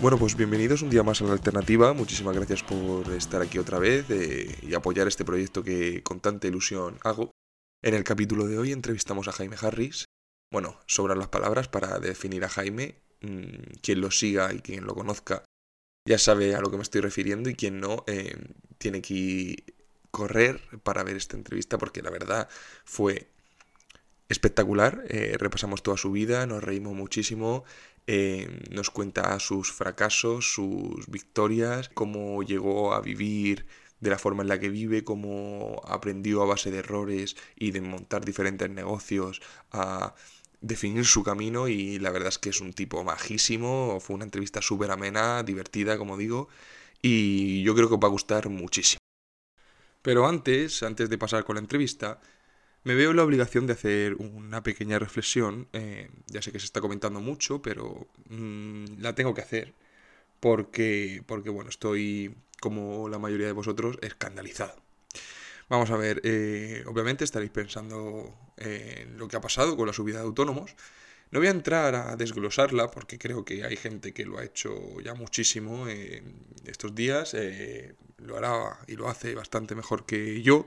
Bueno, pues bienvenidos un día más a la alternativa. Muchísimas gracias por estar aquí otra vez eh, y apoyar este proyecto que con tanta ilusión hago. En el capítulo de hoy entrevistamos a Jaime Harris. Bueno, sobran las palabras para definir a Jaime. Mm, quien lo siga y quien lo conozca ya sabe a lo que me estoy refiriendo y quien no eh, tiene que correr para ver esta entrevista porque la verdad fue espectacular. Eh, repasamos toda su vida, nos reímos muchísimo, eh, nos cuenta sus fracasos, sus victorias, cómo llegó a vivir de la forma en la que vive, cómo aprendió a base de errores y de montar diferentes negocios a definir su camino y la verdad es que es un tipo majísimo, fue una entrevista súper amena, divertida, como digo, y yo creo que os va a gustar muchísimo. Pero antes, antes de pasar con la entrevista, me veo la obligación de hacer una pequeña reflexión. Eh, ya sé que se está comentando mucho, pero mm, la tengo que hacer porque, porque, bueno, estoy, como la mayoría de vosotros, escandalizado. Vamos a ver, eh, obviamente estaréis pensando en lo que ha pasado con la subida de autónomos. No voy a entrar a desglosarla porque creo que hay gente que lo ha hecho ya muchísimo estos días, eh, lo hará y lo hace bastante mejor que yo.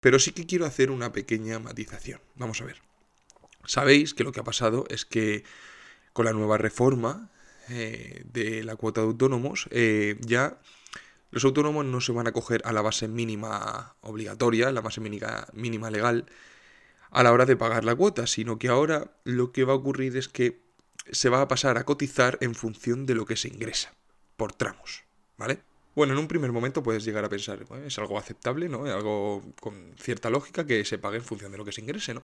Pero sí que quiero hacer una pequeña matización. Vamos a ver. Sabéis que lo que ha pasado es que con la nueva reforma eh, de la cuota de autónomos, eh, ya los autónomos no se van a coger a la base mínima obligatoria, la base mínima, mínima legal, a la hora de pagar la cuota, sino que ahora lo que va a ocurrir es que se va a pasar a cotizar en función de lo que se ingresa, por tramos, ¿vale? Bueno, en un primer momento puedes llegar a pensar, es algo aceptable, ¿no? Algo con cierta lógica que se pague en función de lo que se ingrese, ¿no?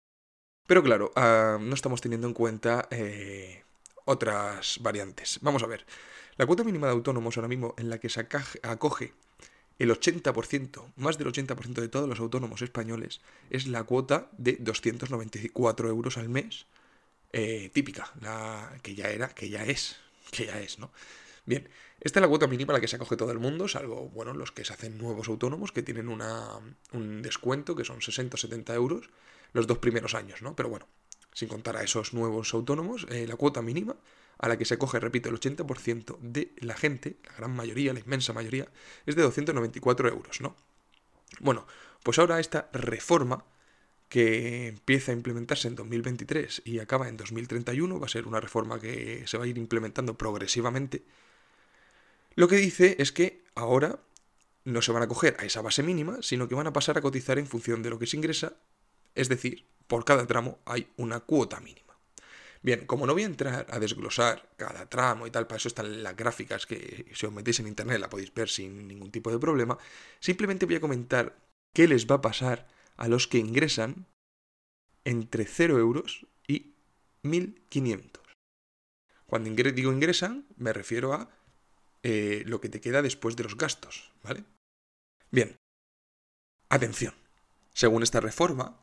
Pero claro, ah, no estamos teniendo en cuenta eh, otras variantes. Vamos a ver. La cuota mínima de autónomos ahora mismo en la que se acoge el 80%, más del 80% de todos los autónomos españoles, es la cuota de 294 euros al mes, eh, típica, la que ya era, que ya es, que ya es, ¿no? Bien, esta es la cuota mínima a la que se acoge todo el mundo, salvo, bueno, los que se hacen nuevos autónomos, que tienen una, un descuento, que son 60 o 70 euros, los dos primeros años, ¿no? Pero bueno, sin contar a esos nuevos autónomos, eh, la cuota mínima a la que se acoge, repito, el 80% de la gente, la gran mayoría, la inmensa mayoría, es de 294 euros, ¿no? Bueno, pues ahora esta reforma que empieza a implementarse en 2023 y acaba en 2031, va a ser una reforma que se va a ir implementando progresivamente, lo que dice es que ahora no se van a coger a esa base mínima, sino que van a pasar a cotizar en función de lo que se ingresa, es decir, por cada tramo hay una cuota mínima. Bien, como no voy a entrar a desglosar cada tramo y tal, para eso están las gráficas que si os metéis en internet la podéis ver sin ningún tipo de problema, simplemente voy a comentar qué les va a pasar a los que ingresan entre 0 euros y 1500. Cuando digo ingresan, me refiero a eh, lo que te queda después de los gastos, ¿vale? Bien, atención. Según esta reforma,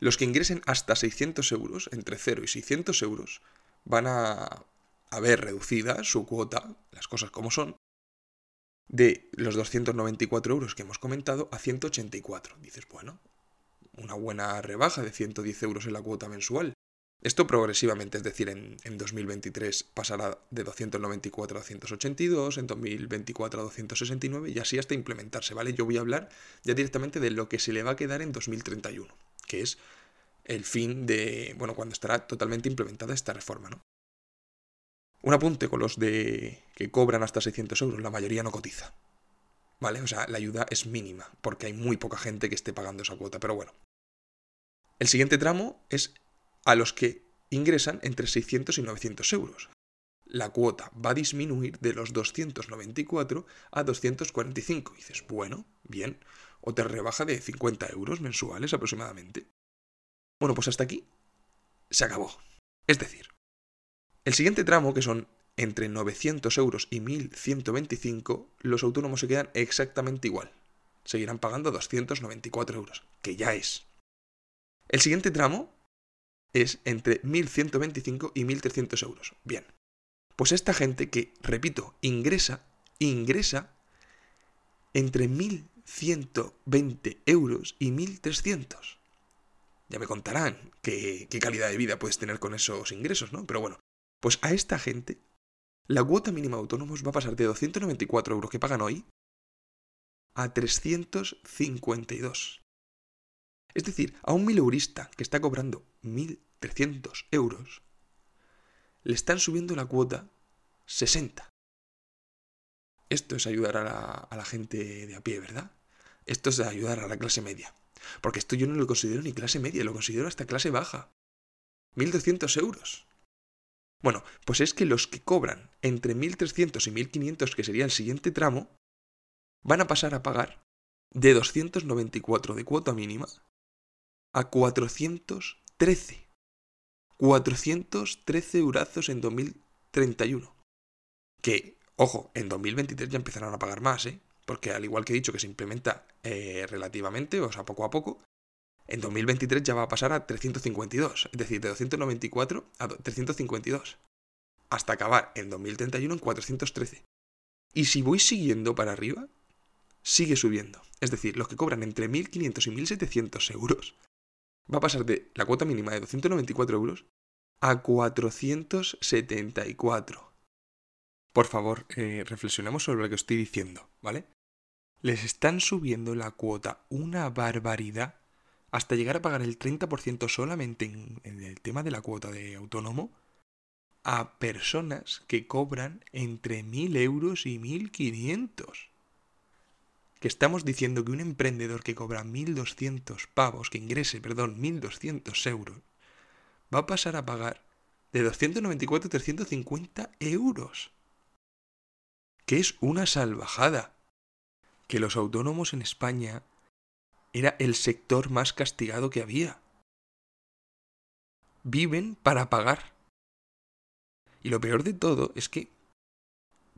los que ingresen hasta 600 euros, entre 0 y 600 euros, van a, haber reducida su cuota, las cosas como son, de los 294 euros que hemos comentado a 184. Dices, bueno, una buena rebaja de 110 euros en la cuota mensual. Esto progresivamente, es decir, en, 2023 pasará de 294 a 282, en 2024 a 269 y así hasta implementarse, ¿vale? Yo voy a hablar ya directamente de lo que se le va a quedar en 2031, que es el fin de, bueno, cuando estará totalmente implementada esta reforma, ¿no? Un apunte con los de que cobran hasta 600 euros, la mayoría no cotiza, ¿vale? O sea, la ayuda es mínima, porque hay muy poca gente que esté pagando esa cuota, pero bueno. El siguiente tramo es a los que ingresan entre 600 y 900 euros. La cuota va a disminuir de los 294 a 245. dices, bueno, bien, o te rebaja de 50 euros mensuales aproximadamente. Bueno, pues hasta aquí se acabó. Es decir, El siguiente tramo, que son entre 900 euros y 1125, los autónomos se quedan exactamente igual. Seguirán pagando 294 euros, que ya es. El siguiente tramo es entre 1125 y 1300 euros. Bien. Pues esta gente que, repito, ingresa, ingresa entre 1120 euros y 1300. Ya me contarán qué, calidad de vida puedes tener con esos ingresos, ¿no? Pero bueno, pues a esta gente la cuota mínima de autónomos va a pasar de 294 euros que pagan hoy a 352. Es decir, a un mileurista que está cobrando 1.300 euros, le están subiendo la cuota 60. Esto es ayudar a la, a la, gente de a pie, ¿verdad? Esto es ayudar a la clase media. Porque esto yo no lo considero ni clase media, lo considero hasta clase baja. 1.200 euros. Bueno, pues es que los que cobran entre 1.300 y 1.500, que sería el siguiente tramo, van a pasar a pagar de 294 de cuota mínima a 413. 413 eurazos en 2031. Que, ojo, en 2023 ya empezarán a pagar más, ¿eh? Porque al igual que he dicho que se implementa eh, relativamente, o sea, poco a poco, en 2023 ya va a pasar a 352, es decir, de 294 a 352, hasta acabar en 2031 en 413. Y si voy siguiendo para arriba, sigue subiendo. Es decir, los que cobran entre 1.500 y 1.700 euros, va a pasar de la cuota mínima de 294 euros a 474. Por favor, eh, reflexionemos sobre lo que estoy diciendo, ¿vale? Les están subiendo la cuota una barbaridad hasta llegar a pagar el 30% solamente en, el tema de la cuota de autónomo a personas que cobran entre 1.000 euros y 1.500. Que estamos diciendo que un emprendedor que cobra 1.200 pavos, que ingrese, perdón, 1.200 euros, va a pasar a pagar de 294 a 350 euros. Que es una salvajada. Que los autónomos en España era el sector más castigado que había. Viven para pagar. Y lo peor de todo es que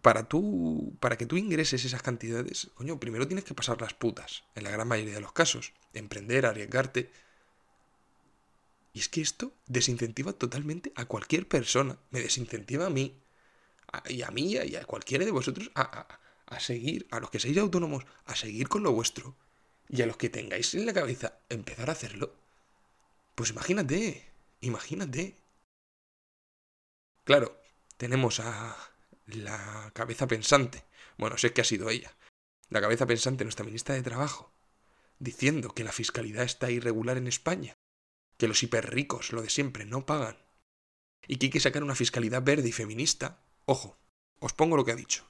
para tú, para que tú ingreses esas cantidades, coño, primero tienes que pasar las putas, en la gran mayoría de los casos, emprender, arriesgarte. Y es que esto desincentiva totalmente a cualquier persona, me desincentiva a mí, y a mí y a cualquiera de vosotros a, a, a seguir, a los que seáis autónomos, a seguir con lo vuestro, y a los que tengáis en la cabeza empezar a hacerlo, pues imagínate, imagínate. Claro, tenemos a la cabeza pensante, bueno, sé que ha sido ella, la cabeza pensante, nuestra ministra de Trabajo, diciendo que la fiscalidad está irregular en España, que los hiperricos, lo de siempre, no pagan, y que hay que sacar una fiscalidad verde y feminista. Ojo, os pongo lo que ha dicho.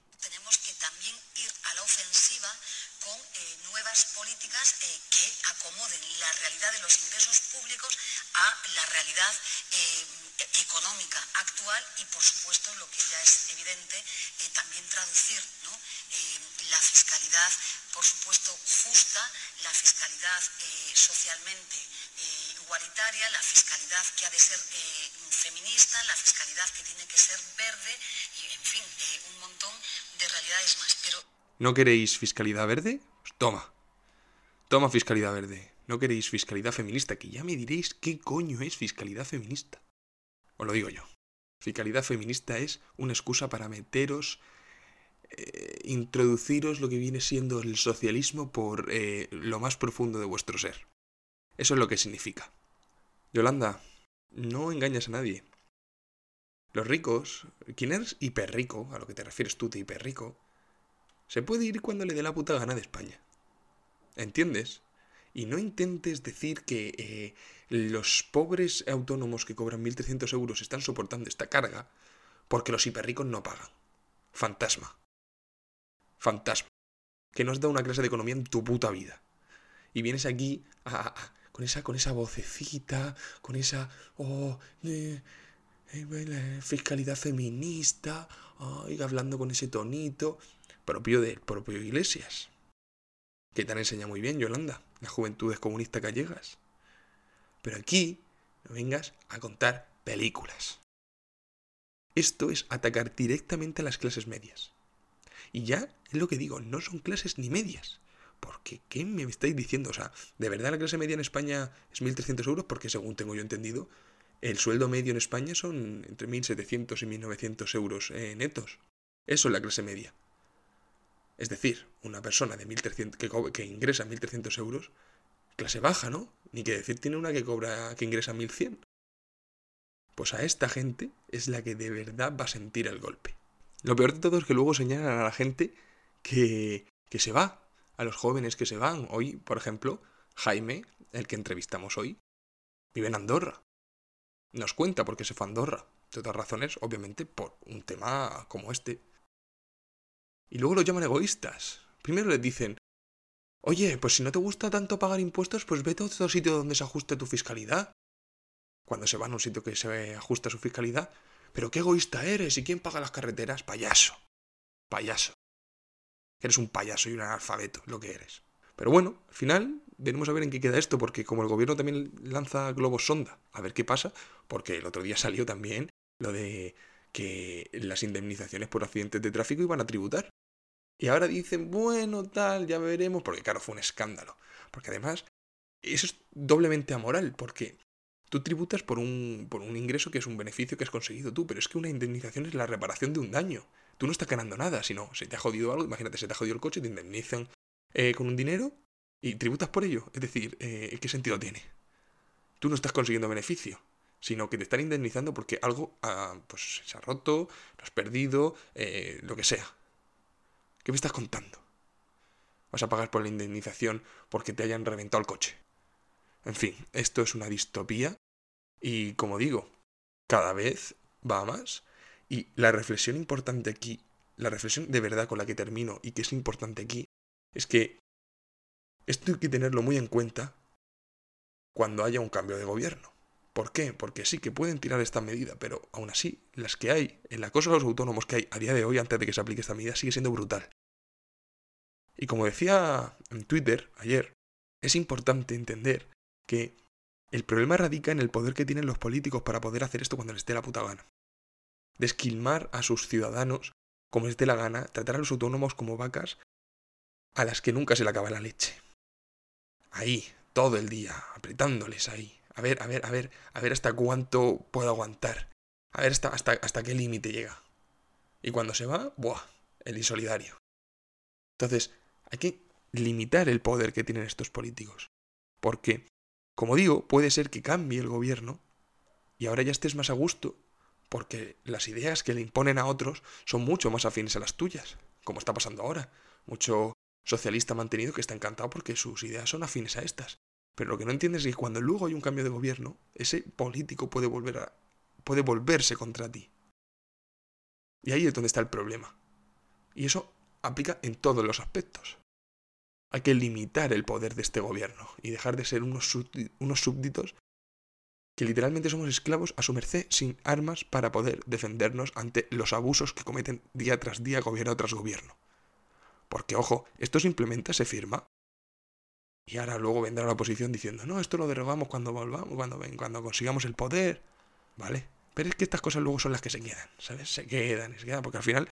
Por supuesto, justa, la fiscalidad eh, socialmente eh, igualitaria, la fiscalidad que ha de ser eh, feminista, la fiscalidad que tiene que ser verde y, en fin, un montón de realidades más. Pero... ¿No queréis fiscalidad verde? Pues toma. Toma fiscalidad verde. ¿No queréis fiscalidad feminista? Que ya me diréis qué coño es fiscalidad feminista. Os lo digo yo. Fiscalidad feminista es una excusa para meteros introduciros lo que viene siendo el socialismo por eh, lo más profundo de vuestro ser. Eso es lo que significa. Yolanda, no engañas a nadie. Los ricos, quien es hiperrico, a lo que te refieres tú de hiperrico, se puede ir cuando le dé la puta gana de España. ¿Entiendes? Y no intentes decir que eh, los pobres autónomos que cobran 1.300 euros están soportando esta carga porque los hiperricos no pagan. Fantasma fantasma, que no has dado una clase de economía en tu puta vida. Y vienes aquí con, esa, con esa vocecita, con esa oh, eh, fiscalidad feminista, hablando con ese tonito propio del propio Iglesias. Que te han enseñado muy bien, Yolanda, las juventudes comunistas gallegas. Pero aquí no vengas a contar películas. esto es atacar directamente a las clases medias. Y ya es lo que digo, no son clases ni medias. Porque, ¿qué me estáis diciendo? O sea, ¿de verdad la clase media en España es 1.300 euros? Porque según tengo yo entendido, el sueldo medio en España son entre 1.700 y 1.900 euros eh, netos. Eso es la clase media. Es decir, una persona de 1300, que, que ingresa 1.300 euros, clase baja, ¿no? Ni que decir tiene una que cobra que ingresa 1.100. Pues a esta gente es la que de verdad va a sentir el golpe. Lo peor de todo es que luego señalan a la gente que, que se va, a los jóvenes que se van. Hoy, por ejemplo, Jaime, el que entrevistamos hoy, vive en Andorra. Nos cuenta por qué se fue a Andorra. De otras razones, obviamente, por un tema como este. Y luego lo llaman egoístas. Primero les dicen, oye, pues si no te gusta tanto pagar impuestos, pues vete a otro sitio donde se ajuste tu fiscalidad. Cuando se van a un sitio que se ajusta su fiscalidad. Pero qué egoísta eres, ¿y quién paga las carreteras? Payaso. Payaso. Eres un payaso y un analfabeto, lo que eres. Pero bueno, al final veremos a ver en qué queda esto, porque como el gobierno también lanza globos sonda, a ver qué pasa, porque el otro día salió también lo de que las indemnizaciones por accidentes de tráfico iban a tributar. Y ahora dicen, bueno, tal, ya veremos, porque claro, fue un escándalo. Porque además, eso es doblemente amoral, porque tú tributas por un, por un ingreso que es un beneficio que has conseguido tú, pero es que una indemnización es la reparación de un daño. Tú no estás ganando nada, sino se te ha jodido algo, imagínate, se te ha jodido el coche, te indemnizan eh, con un dinero y tributas por ello. Es decir, eh, ¿qué sentido tiene? Tú no estás consiguiendo beneficio, sino que te están indemnizando porque algo ah, pues, se ha roto, lo has perdido, eh, lo que sea. ¿Qué me estás contando? Vas a pagar por la indemnización porque te hayan reventado el coche. En fin, esto es una distopía y como digo, cada vez va más. Y la reflexión importante aquí, la reflexión de verdad con la que termino y que es importante aquí, es que esto hay que tenerlo muy en cuenta cuando haya un cambio de gobierno. ¿Por qué? Porque sí que pueden tirar esta medida, pero aún así, las que hay, el acoso a los autónomos que hay a día de hoy antes de que se aplique esta medida sigue siendo brutal. Y como decía en Twitter ayer, es importante entender que el problema radica en el poder que tienen los políticos para poder hacer esto cuando les dé la puta gana. Desquilmar a sus ciudadanos como les dé la gana, tratar a los autónomos como vacas a las que nunca se le acaba la leche. Ahí, todo el día, apretándoles ahí. A ver, a ver, a ver, a ver hasta cuánto puedo aguantar. A ver hasta, hasta, hasta qué límite llega. Y cuando se va, ¡buah! El insolidario. Entonces, hay que limitar el poder que tienen estos políticos. Porque, como digo, puede ser que cambie el gobierno y ahora ya estés más a gusto, porque las ideas que le imponen a otros son mucho más afines a las tuyas, como está pasando ahora. Mucho socialista mantenido que está encantado porque sus ideas son afines a estas. Pero lo que no entiendes es que cuando luego hay un cambio de gobierno, ese político puede volver a, puede volverse contra ti. Y ahí es donde está el problema. Y eso aplica en todos los aspectos. Hay que limitar el poder de este gobierno y dejar de ser unos, unos súbditos que literalmente somos esclavos a su merced sin armas para poder defendernos ante los abusos que cometen día tras día gobierno tras gobierno. Porque, ojo, esto se implementa, se firma. Y ahora luego vendrá la oposición diciendo, no, esto lo derogamos cuando volvamos, cuando, cuando consigamos el poder. ¿Vale? Pero es que estas cosas luego son las que se quedan, ¿sabes? Se quedan, se quedan, porque al final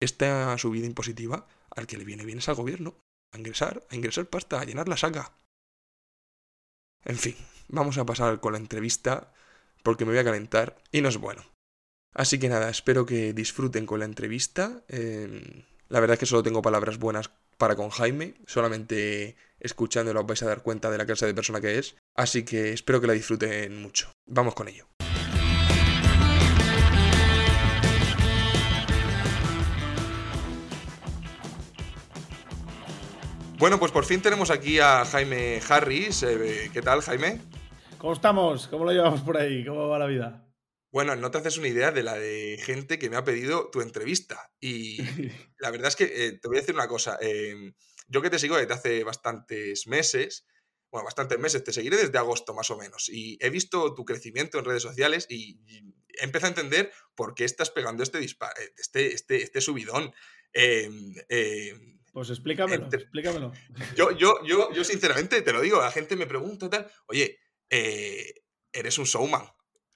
esta subida impositiva al que le viene bien es al gobierno. A ingresar, a ingresar pasta, a llenar la saca. En fin, vamos a pasar con la entrevista porque me voy a calentar y no es bueno. Así que nada, espero que disfruten con la entrevista. Eh, la verdad es que solo tengo palabras buenas para con Jaime, solamente escuchándolo os vais a dar cuenta de la clase de persona que es, así que espero que la disfruten mucho. Vamos con ello. Bueno, pues por fin tenemos aquí a Jaime Harris. Eh, ¿Qué tal, Jaime? ¿Cómo estamos? ¿Cómo lo llevamos por ahí? ¿Cómo va la vida? Bueno, no te haces una idea de la de gente que me ha pedido tu entrevista. Y la verdad es que eh, te voy a decir una cosa. Em, yo que te sigo desde hace bastantes meses, bueno, bastantes meses, te seguiré desde agosto más o menos. Y he visto tu crecimiento en redes sociales y, he empezado a entender por qué estás pegando este, eh, este, este, este subidón. Em, pues explícamelo, explícamelo. Yo, yo, yo, yo, sinceramente te lo digo, la gente me pregunta tal, oye, eh, eres un showman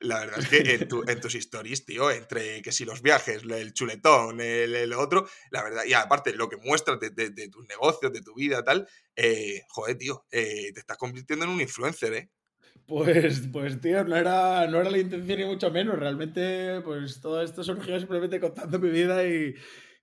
La verdad es que en, tus stories, tío, entre que si los viajes, el chuletón, el, otro, la verdad, y aparte lo que muestras de, tus negocios, de tu vida, tal, eh, joder, tío, eh, te estás convirtiendo en un influencer, ¿eh? Pues, pues tío, no era, no era la intención ni mucho menos. Realmente, pues todo esto surgió simplemente contando mi vida y,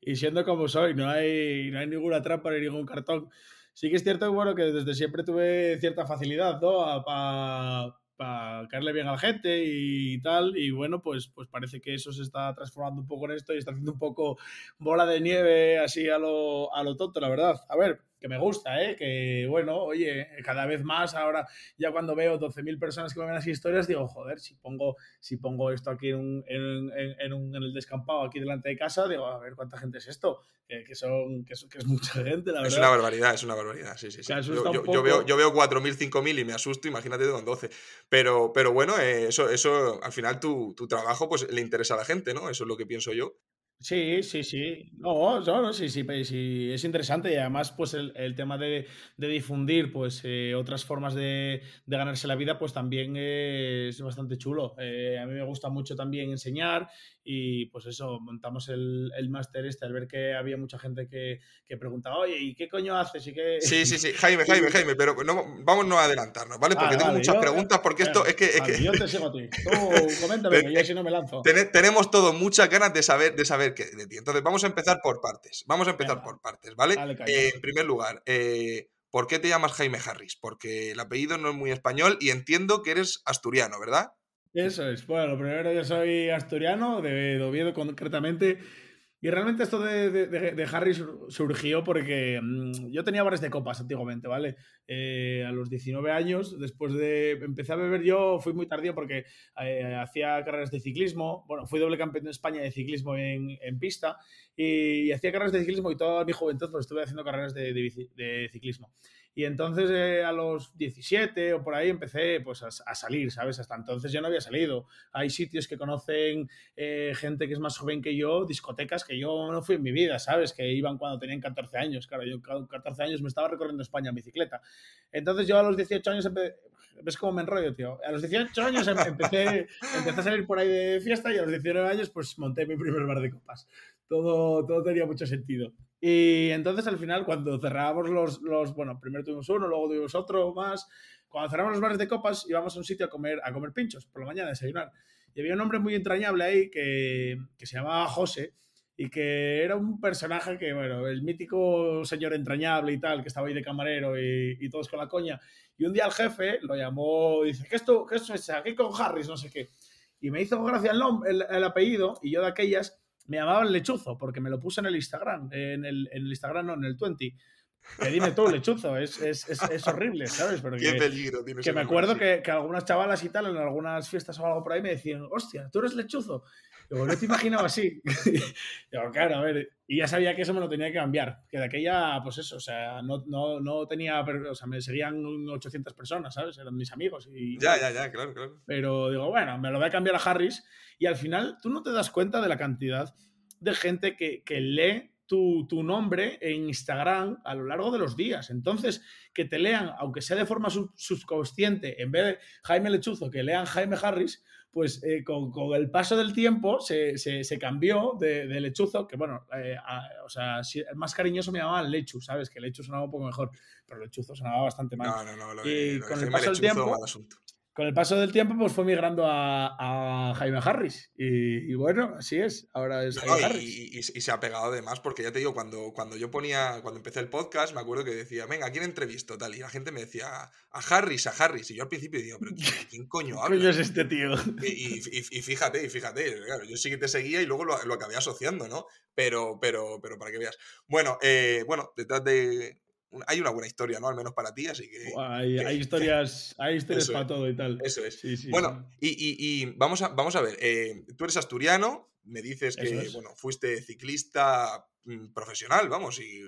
y siendo como soy. No hay, no hay ninguna trampa ni ningún cartón. Sí que es cierto bueno, que desde siempre tuve cierta facilidad, ¿no? Para para caerle bien a la gente y tal. Y bueno, pues, pues parece que eso se está transformando un poco en esto y está haciendo un poco bola de nieve así a lo, a lo tonto, la verdad. A ver, que me gusta, ¿eh? que bueno, oye, cada vez más ahora, ya cuando veo 12.000 personas que me ven las historias, digo, joder, si pongo, si pongo esto aquí en, en, en, un, en, el descampado, aquí delante de casa, digo, a ver cuánta gente es esto, que, son, que, es, que es mucha gente, la verdad. Es una barbaridad, es una barbaridad, sí, sí. sí. Yo, yo, veo, yo veo 4.000, 5.000 y me asusto, imagínate con 12. Pero, pero bueno, eh, eso, eso, al final tu, tu trabajo pues le interesa a la gente, ¿no? Eso es lo que pienso yo. Sí, sí, sí. No, no, sí, sí, sí, es interesante y además pues el, el tema de, de, difundir pues eh, otras formas de, de, ganarse la vida pues también es bastante chulo. Eh, a mí me gusta mucho también enseñar y pues eso, montamos el, el máster este al ver que había mucha gente que, que, preguntaba, oye, ¿y qué coño haces? ¿Y qué... Sí, sí, sí, Jaime, Jaime, Jaime, pero no, vamos no a adelantarnos, ¿vale? Porque tengo muchas preguntas porque esto es que... Es que... Yo te sigo a ti. Tú coméntame, que yo si no me lanzo. tenemos todos muchas ganas de saber, de saber de ti. Entonces, vamos a empezar por partes. Vamos a empezar por partes, ¿vale? Eh, en primer lugar, eh, ¿por qué te llamas Jaime Harris? Porque el apellido no es muy español y entiendo que eres asturiano, ¿verdad? Eso es. Bueno, lo primero, yo soy asturiano, de Oviedo concretamente. Y realmente esto de, Harry surgió porque mm, yo tenía bares de copas antiguamente, ¿vale? Eh, a los 19 años, después de... Empecé a beber yo, fui muy tardío porque eh, hacía carreras de ciclismo, bueno, fui doble campeón de España de ciclismo en, pista y, hacía carreras de ciclismo y toda mi juventud pues, estuve haciendo carreras de ciclismo. Y entonces eh, a los 17 o por ahí empecé pues a, salir, ¿sabes? Hasta entonces yo no había salido. Hay sitios que conocen eh, gente que es más joven que yo, discotecas que yo no fui en mi vida, ¿sabes? Que iban cuando tenían 14 años. Claro, yo con 14 años me estaba recorriendo España en bicicleta. Entonces yo a los 18 años ¿Ves cómo me enrollo, tío? A los 18 años em, empecé, empecé a salir por ahí de fiesta y a los 19 años pues monté mi primer bar de copas. Todo, todo tenía mucho sentido. Y entonces al final, cuando cerrábamos los, los, bueno, primero tuvimos uno, luego tuvimos otro más. Cuando cerramos los bares de copas, íbamos a un sitio a comer, a comer pinchos por la mañana, a desayunar. Y había un hombre muy entrañable ahí que, que se llamaba José y que era un personaje que, bueno, el mítico señor entrañable y tal, que estaba ahí de camarero y, y todos con la coña. Y un día el jefe lo llamó y dice, ¿qué esto, qué esto es aquí con Harris? No sé qué. Y me hizo gracia el, nombre, el apellido y yo de aquellas me llamaban lechuzo porque me lo puse en el Instagram, en el, en el Instagram, no, en el 20. Que dime tú, lechuzo, es, es, es, es horrible, ¿sabes? Pero Qué peligro Que me acuerdo que, que, algunas chavalas y tal, en algunas fiestas o algo por ahí, me decían, hostia, tú eres lechuzo. Digo, no te imaginaba así. Digo, claro, a ver, y ya sabía que eso me lo tenía que cambiar, que de aquella, pues eso, o sea, no, no, no tenía, o sea, me seguían 800 personas, ¿sabes? Eran mis amigos. Y, ya, ya, ya, claro, claro. Pero digo, bueno, me lo voy a cambiar a Harris y al final tú no te das cuenta de la cantidad de gente que, que lee tu, tu, nombre en Instagram a lo largo de los días. Entonces, que te lean, aunque sea de forma subconsciente, en vez de Jaime Lechuzo, que lean Jaime Harris, pues eh, con, con, el paso del tiempo se, se, se cambió de, de, lechuzo, que bueno, eh, a, o sea, si, el más cariñoso me llamaban lechu, ¿sabes? Que lechu sonaba un poco mejor, pero lechuzo sonaba bastante mal. No, no, no, lo y lo con el paso del tiempo, con el paso del tiempo, pues fue migrando a, a Jaime Harris. Y, y, bueno, así es. Ahora es Jaime no, Harris. Y, y, y, se ha pegado además, porque ya te digo, cuando, cuando yo ponía, cuando empecé el podcast, me acuerdo que decía, venga, ¿a quién entrevisto? Tal, y la gente me decía, a Harris, a Harris. Y yo al principio digo, pero ¿quién, quién coño habla? ¿Qué coño es este tío? Y, fíjate, y fíjate, claro, yo sí que te seguía y luego lo, lo acabé asociando, ¿no? Pero, pero, pero para que veas. Bueno, eh, bueno, detrás de, hay una buena historia, ¿no? Al menos para ti, así que... Hay, que, hay historias, hay historias para es, todo y tal. Eso es. Sí, sí, bueno, sí. Y, y, y, vamos, a, vamos a ver, eh, tú eres asturiano, me dices que, es. bueno, fuiste ciclista mm, profesional, vamos, y...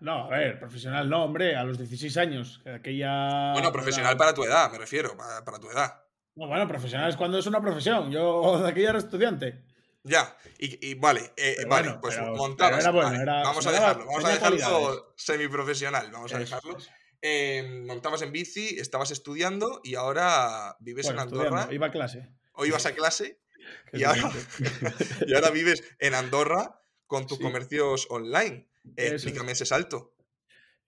No, a ver, profesional no, hombre, a los 16 años, que aquella... Bueno, profesional para tu edad, me refiero, para, para tu edad. No, bueno, profesional es cuando es una profesión, yo de aquella era estudiante. Ya, y, y vale, eh, vale, bueno, pues pero, montabas. pero bueno, vale, era, vamos a dejarlo, vamos a dejarlo semiprofesional, vamos a dejarlo. eh, montabas en bici, estabas estudiando y ahora vives Bueno, en Andorra. estudiando, iba a clase. O ibas a clase y ahora, diferente. y ahora vives en Andorra con tus Sí. comercios online. Eh, explícame ese salto.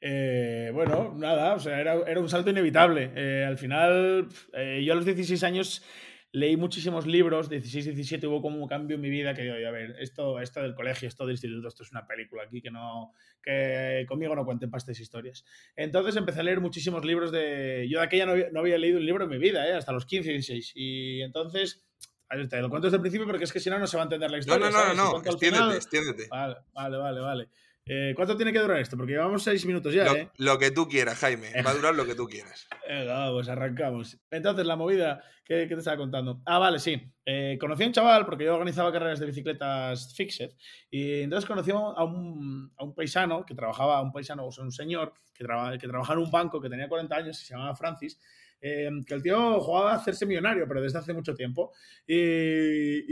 Eh, bueno, nada, o sea, era, era un salto inevitable. Eh, al final, eh, yo a los 16 años leí muchísimos libros, 16, 17 hubo como un cambio en mi vida que digo, a ver, esto, esto del colegio, esto del instituto, esto es una película aquí que no, que conmigo no cuenten pastes historias. Entonces empecé a leer muchísimos libros de... Yo de aquella no había, no había leído un libro en mi vida, eh, hasta los 15, 16. Y entonces, a ver, te lo cuento desde el principio porque es que si no, no se va a entender la No, historia. no, no, no, no. al Extiéndete, final- extiéndete. Vale, vale, vale, vale. Eh, ¿Cuánto tiene que durar esto? Porque llevamos seis minutos ya, Lo, ¿eh? lo que tú quieras, Jaime. Va a durar lo que tú quieras. Venga, vamos, arrancamos. Entonces, la movida que, que te estaba contando. Ah, vale, sí. Eh, conocí a un chaval, porque yo organizaba carreras de bicicletas Fixed, y entonces conocí a un, a un paisano que trabajaba, un paisano, o sea, un señor que, traba- que trabajaba en un banco que tenía 40 años y se llamaba Francis, eh, que el tío jugaba a hacerse millonario, pero desde hace mucho tiempo. Y,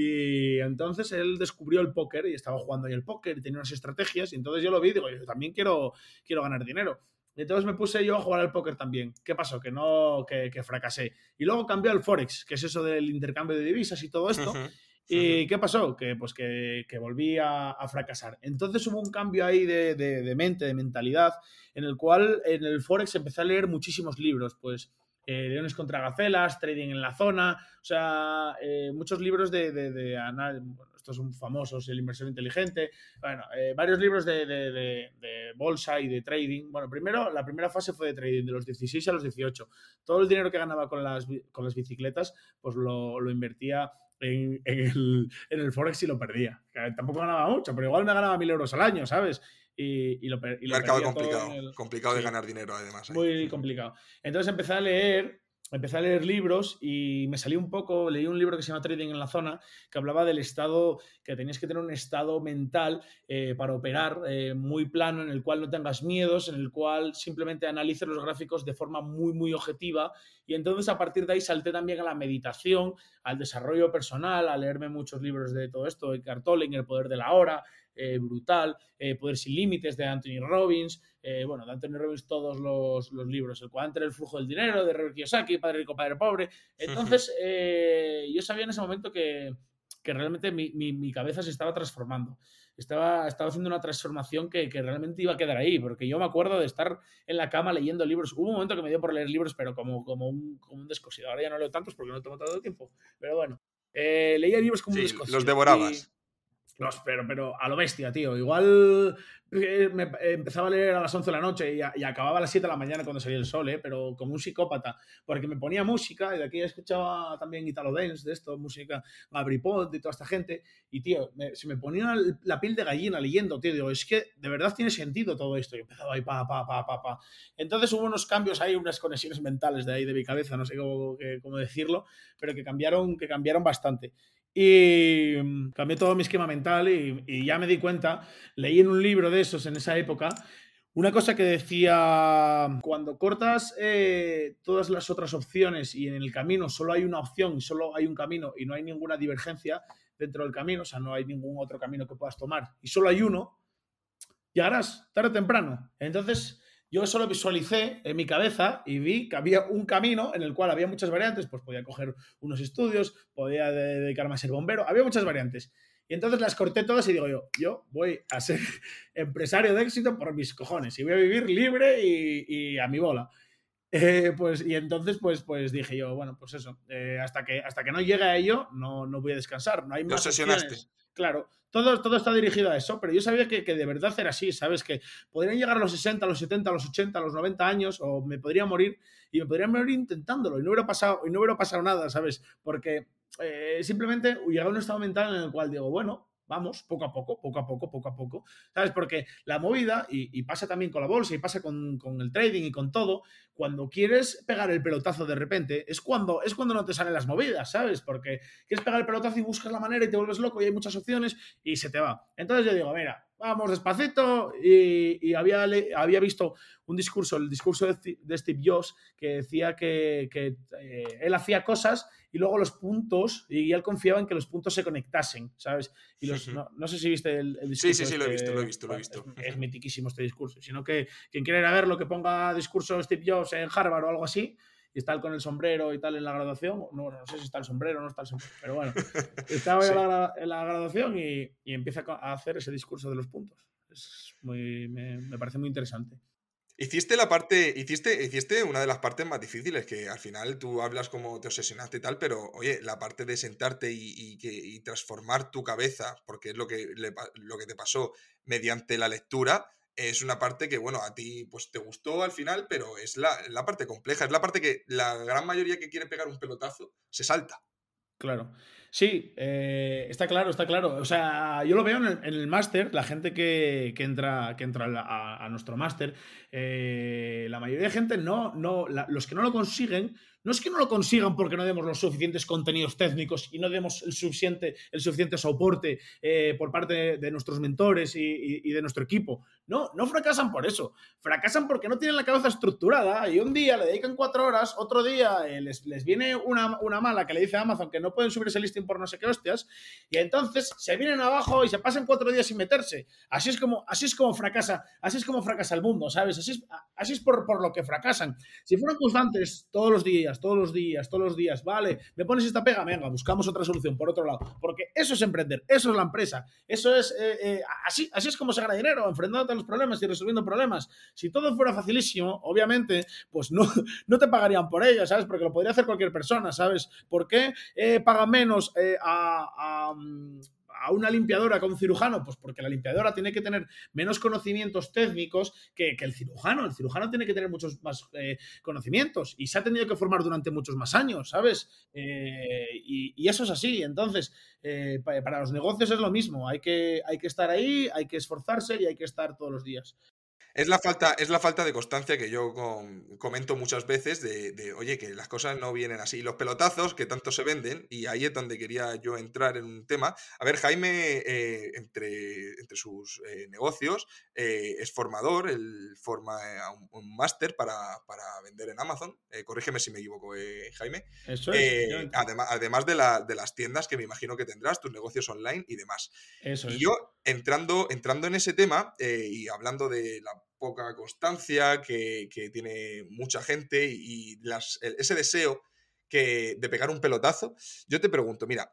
y entonces él descubrió el póker y estaba jugando ahí el póker y tenía unas estrategias, y entonces yo lo vi y digo, yo también quiero, quiero ganar dinero. Y entonces me puse yo a jugar al póker también. ¿Qué pasó? Que no, que, que fracasé. Y luego cambié al Forex, que es eso del intercambio de divisas y todo esto. ¿Y qué pasó? Que pues que, que volví a, a fracasar. Entonces hubo un cambio ahí de, de- de mente, de mentalidad, en el cual en el Forex empecé a leer muchísimos libros, pues eh, Leones contra Gacelas, Trading en la Zona, o sea, eh, muchos libros de, de, de bueno, estos son famosos, El Inversor Inteligente, bueno, eh, varios libros de, de- bolsa y de trading. Bueno, primero, la primera fase fue de trading, de los 16 a los 18. Todo el dinero que ganaba con las, con las bicicletas, pues lo, lo invertía en, en el, en el Forex y lo perdía. Tampoco ganaba mucho, pero igual me ganaba mil euros al año, ¿sabes? Y, y lo, y lo Mercado complicado. el- Complicado de ganar dinero, además. muy complicado. Entonces empecé a leer, empecé a leer libros y me salí un poco, leí un libro que se llama Trading en la Zona, que hablaba del estado, que tenías que tener un estado mental eh, para operar eh, muy plano, en el cual no tengas miedos, en el cual simplemente analices los gráficos de forma muy, muy objetiva. Y entonces a partir de ahí salté también a la meditación, al desarrollo personal, a leerme muchos libros de todo esto, Eckhart Tolle, El poder de la hora, eh, Brutal, eh, Poder sin Límites de Anthony Robbins, eh, bueno, de Anthony Robbins todos los, los libros, El cuadrante del flujo del dinero, de Robert Kiyosaki, Padre Rico, Padre Pobre. Entonces, eh, yo sabía en ese momento que, que realmente mi, mi- mi cabeza se estaba transformando. Estaba, estaba haciendo una transformación que, que realmente iba a quedar ahí, porque yo me acuerdo de estar en la cama leyendo libros. Hubo un momento que me dio por leer libros, pero como, como, un, como un descosido. Ahora ya no leo tantos porque no tengo tanto tiempo. Pero bueno, eh, leía libros como un descosido. los devorabas. Y- los, pero, a lo bestia, tío. Igual eh, me, eh, empezaba a leer a las 11 de la noche y, a- y acababa a las 7 de la mañana cuando salía el sol, ¿eh? pero como un psicópata, porque me ponía música y de aquí escuchaba también Italo Dance, de esto, música Gabri Pont y toda esta gente, y tío, me- se me ponía la piel de gallina leyendo, tío, digo, es que de verdad tiene sentido todo esto, y empezaba ahí, pa, pa, pa, pa, pa. Entonces hubo unos cambios ahí, unas conexiones mentales de ahí de mi cabeza, no sé cómo, cómo decirlo, pero que cambiaron, que cambiaron bastante. Y mm, cambié todo mi esquema mental y, ya me di cuenta, leí en un libro de esos en esa época, una cosa que decía, cuando cortas eh, todas las otras opciones y en el camino solo hay una opción y solo hay un camino y no hay ninguna divergencia dentro del camino, o sea, no hay ningún otro camino que puedas tomar y solo hay uno, llegarás tarde o temprano. Entonces, yo eso lo visualicé en mi cabeza y vi que había un camino en el cual había muchas variantes, pues podía coger unos estudios, podía de- dedicarme a ser bombero, había muchas variantes. Y entonces las corté todas y digo yo, yo voy a ser empresario de éxito por mis cojones y voy a vivir libre y, y a mi bola. Eh, pues, y entonces, pues, pues dije yo, bueno, pues eso, eh, hasta, que, hasta que no llegue a ello, no, no voy a descansar, no hay más obsesionaste. opciones. Claro, todo, todo está dirigido a eso, pero yo sabía que, que de verdad era así, ¿sabes? Que podrían llegar a los 60, a los 70, a los 80, a los 90 años, o me podría morir, y me podría morir intentándolo, y no hubiera pasado, y no hubiera pasado nada, ¿sabes? Porque eh, simplemente llegaba a un estado mental en el cual digo, bueno, vamos, poco a poco, poco a poco, poco a poco, ¿sabes? Porque la movida, y, pasa también con la bolsa, y pasa con, el trading y con todo, cuando quieres pegar el pelotazo de repente, es cuando, es cuando no te salen las movidas, ¿sabes? Porque quieres pegar el pelotazo y buscas la manera y te vuelves loco y hay muchas opciones y se te va. Entonces yo digo, mira, vamos despacito y, había, había visto un discurso, el discurso de, de Steve Jobs, que decía que, que, eh, él hacía cosas y luego los puntos, y él confiaba en que los puntos se conectasen, ¿sabes? Y los, no, sé si viste el, discurso. Sí, sí, sí, lo he visto, lo he visto, lo he visto. Es, mitiquísimo este discurso, sino que quien quiera ir a ver lo que ponga discurso Steve Jobs en Harvard o algo así, y está con el sombrero y tal en la graduación. No, no sé si está el sombrero o no está el sombrero, pero bueno, estaba en, la, graduación y, y, empieza a hacer ese discurso de los puntos. Es muy, me, me parece muy interesante. Hiciste la parte, hiciste, hiciste una de las partes más difíciles, que al final tú hablas como te obsesionaste y tal, pero oye, la parte de sentarte y, transformar tu cabeza, porque es lo que, lo que te pasó mediante la lectura, es una parte que, bueno, a ti pues te gustó al final, pero es la, la parte compleja, es la parte que la gran mayoría que quiere pegar un pelotazo se salta. Claro. Sí, eh, está claro, está claro. O sea, yo lo veo en el, máster, la gente que, entra, que entra a, nuestro máster, eh, la mayoría de gente no, no los que no lo consiguen, no es que no lo consigan porque no demos los suficientes contenidos técnicos y no demos el suficiente, el suficiente soporte eh, por parte de, nuestros mentores y, de nuestro equipo. No, no fracasan por eso. Fracasan porque no tienen la cabeza estructurada y un día le dedican cuatro horas, otro día eh, les, viene una, mala que le dice a Amazon que no pueden subir ese listing por no sé qué hostias y entonces se vienen abajo y se pasan cuatro días sin meterse. Así es como, así es como fracasa, así es como fracasa el mundo, ¿sabes? Así es, así es por, por lo que fracasan. Si fueran constantes todos los días, todos los días, todos los días, vale, me pones esta pega, venga, buscamos otra solución por otro lado, porque eso es emprender, eso es la empresa, eso es, eh, eh, así, así es como se gana dinero, enfrentándote los problemas y resolviendo problemas. Si todo fuera facilísimo, obviamente, pues no, no te pagarían por ello, ¿sabes? Porque lo podría hacer cualquier persona, ¿sabes? ¿Por qué eh, paga menos a, a mm, a una limpiadora con un cirujano? Pues porque la limpiadora tiene que tener menos conocimientos técnicos que, el cirujano. El cirujano tiene que tener muchos más eh, conocimientos y se ha tenido que formar durante muchos más años, ¿sabes? Eh, y, eso es así. Entonces, eh, para los negocios es lo mismo. Hay que, hay que estar ahí, hay que esforzarse y hay que estar todos los días. Es la falta, es la falta de constancia que yo comento muchas veces de, oye, que las cosas no vienen así. Los pelotazos que tanto se venden, y ahí es donde quería yo entrar en un tema. A ver, Jaime, eh, entre, entre sus eh, negocios, eh, es formador, él forma un, máster para, vender en Amazon. corrígeme si me equivoco, Jaime. Eso es. además además de, la, de, las tiendas que me imagino que tendrás, tus negocios online y demás. Eso y yo, entrando, entrando en ese tema y hablando de la poca constancia que, tiene mucha gente y, ese deseo que, de pegar un pelotazo, yo te pregunto, mira,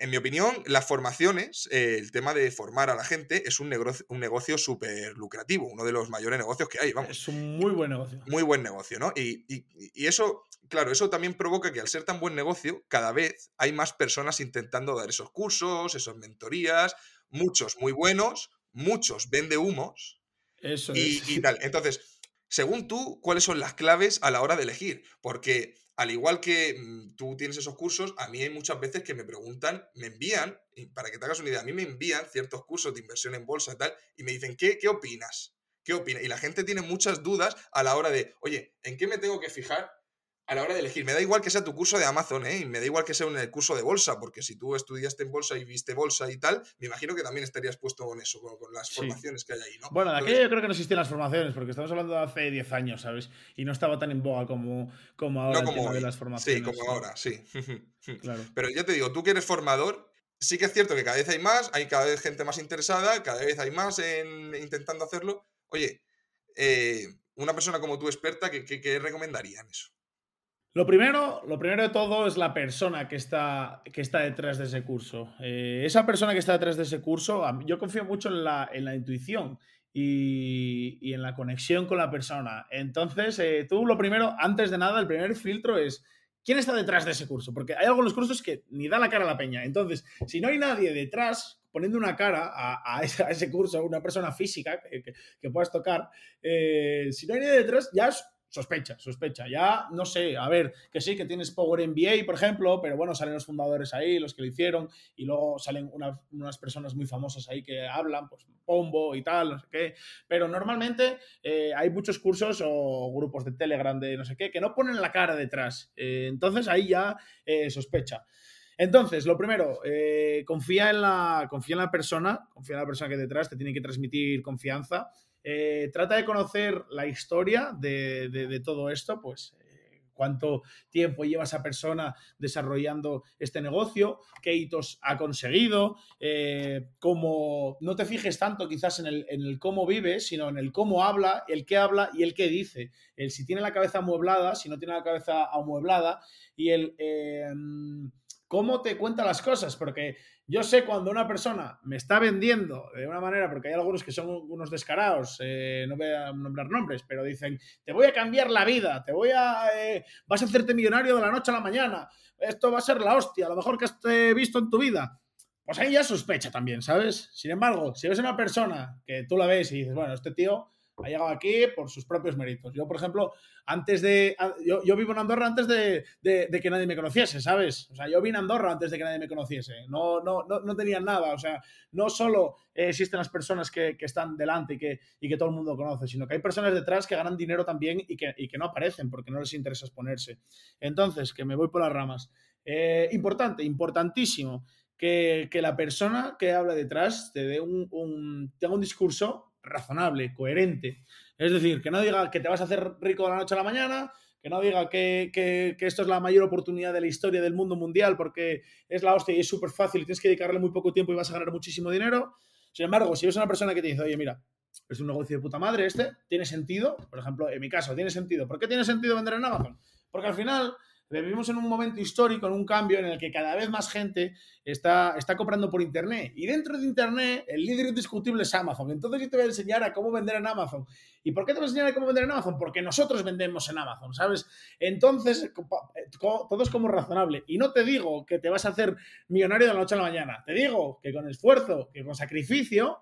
en mi opinión, las formaciones, eh, el tema de formar a la gente es un negocio, un negocio súper lucrativo, uno de los mayores negocios que hay, vamos. Es un muy buen negocio. Muy buen negocio, ¿no? Y, y, eso, claro, eso también provoca que al ser tan buen negocio, cada vez hay más personas intentando dar esos cursos, esas mentorías, muchos muy buenos, muchos vende humos, eso y, tal. Entonces, según tú, ¿cuáles son las claves a la hora de elegir? Porque al igual que mm, tú tienes esos cursos, a mí hay muchas veces que me preguntan, me envían, para que te hagas una idea, a mí me envían ciertos cursos de inversión en bolsa y tal, y me dicen, ¿qué, qué opinas? ¿Qué opinas? Y la gente tiene muchas dudas a la hora de, oye, ¿en qué me tengo que fijar a la hora de elegir. Me da igual que sea tu curso de Amazon, ¿eh? Y me da igual que sea un curso de bolsa, porque si tú estudiaste en bolsa y viste bolsa y tal, me imagino que también estarías puesto con eso, con, las formaciones que hay ahí, ¿no? Bueno, de aquello yo creo que no existían las formaciones, porque estamos hablando de hace 10 años, ¿sabes? Y no estaba tan en boga como, como ahora no como de las formaciones. Sí, como ahora, sí. claro. Pero ya te digo, tú que eres formador, sí que es cierto que cada vez hay más, hay cada vez gente más interesada, cada vez hay más en intentando hacerlo. Oye, eh, una persona como tú experta, ¿qué, qué, qué recomendaría en eso? Lo primero, lo primero de todo es la persona que está, que está detrás de ese curso. Eh, esa persona que está detrás de ese curso, yo confío mucho en la, en la intuición y, y, en la conexión con la persona. Entonces, eh, tú lo primero, antes de nada, el primer filtro es quién está detrás de ese curso, porque hay algunos cursos que ni da la cara a la peña. Entonces, si no hay nadie detrás poniendo una cara a, a, ese, curso, una persona física que, que, puedas tocar, eh, si no hay nadie detrás, ya es sospecha, sospecha. Ya no sé, a ver, que sí, que tienes Power MBA, por ejemplo, pero bueno, salen los fundadores ahí, los que lo hicieron, y luego salen unas personas muy famosas ahí que hablan, pues Pombo y tal, no sé qué. Pero normalmente eh, hay muchos cursos o grupos de Telegram de no sé qué que no ponen la cara detrás. Eh, entonces ahí ya eh, sospecha. Entonces, lo primero, confía, en la, confía en la persona, confía en la persona que detrás te tiene que transmitir confianza. Eh, trata de conocer la historia de, todo esto, pues eh, cuánto tiempo lleva esa persona desarrollando este negocio, qué hitos ha conseguido, eh, cómo no te fijes tanto quizás en el, en el, cómo vive, sino en el cómo habla, el qué habla y el qué dice. El si tiene la cabeza amueblada, si no tiene la cabeza amueblada y el... Eh, cómo te cuenta las cosas, porque yo sé cuando una persona me está vendiendo de una manera, porque hay algunos que son unos descarados, eh, no voy a nombrar nombres, pero dicen, te voy a cambiar la vida, te voy a, eh, vas a hacerte millonario de la noche a la mañana, esto va a ser la hostia, lo mejor que has eh, visto en tu vida. Pues ahí ya sospecha también, ¿sabes? Sin embargo, si ves una persona que tú la ves y dices, bueno, este tío ha llegado aquí por sus propios méritos. Yo, por ejemplo, antes de. Yo, yo vivo en Andorra antes de, de, que nadie me conociese, ¿sabes? O sea, yo vine a Andorra antes de que nadie me conociese. No, no, no, no tenían nada. O sea, no solo existen las personas que, que, están delante y que, y que todo el mundo conoce, sino que hay personas detrás que ganan dinero también y que, y que no aparecen porque no les interesa exponerse. Entonces, que me voy por las ramas. Eh, importante, importantísimo. Que, que, la persona que habla detrás te dé un, un, tenga un discurso razonable, coherente. Es decir, que no diga que te vas a hacer rico de la noche a la mañana, que no diga que, esto es la mayor oportunidad de la historia del mundo mundial porque es la hostia y es súper fácil y tienes que dedicarle muy poco tiempo y vas a ganar muchísimo dinero. Sin embargo, si eres una persona que te dice, oye, mira, es un negocio de puta madre este, tiene sentido, por ejemplo, en mi caso, tiene sentido. ¿Por qué tiene sentido vender en Amazon? Porque al final Vivimos en un momento histórico, en un cambio en el que cada vez más gente está, está comprando por Internet. Y dentro de Internet, el líder indiscutible es Amazon. Entonces yo te voy a enseñar a cómo vender en Amazon. ¿Y por qué te voy a enseñar a cómo vender en Amazon? Porque nosotros vendemos en Amazon, ¿sabes? Entonces, todo es como razonable. Y no te digo que te vas a hacer millonario de la noche a la mañana. Te digo que con esfuerzo, que con sacrificio,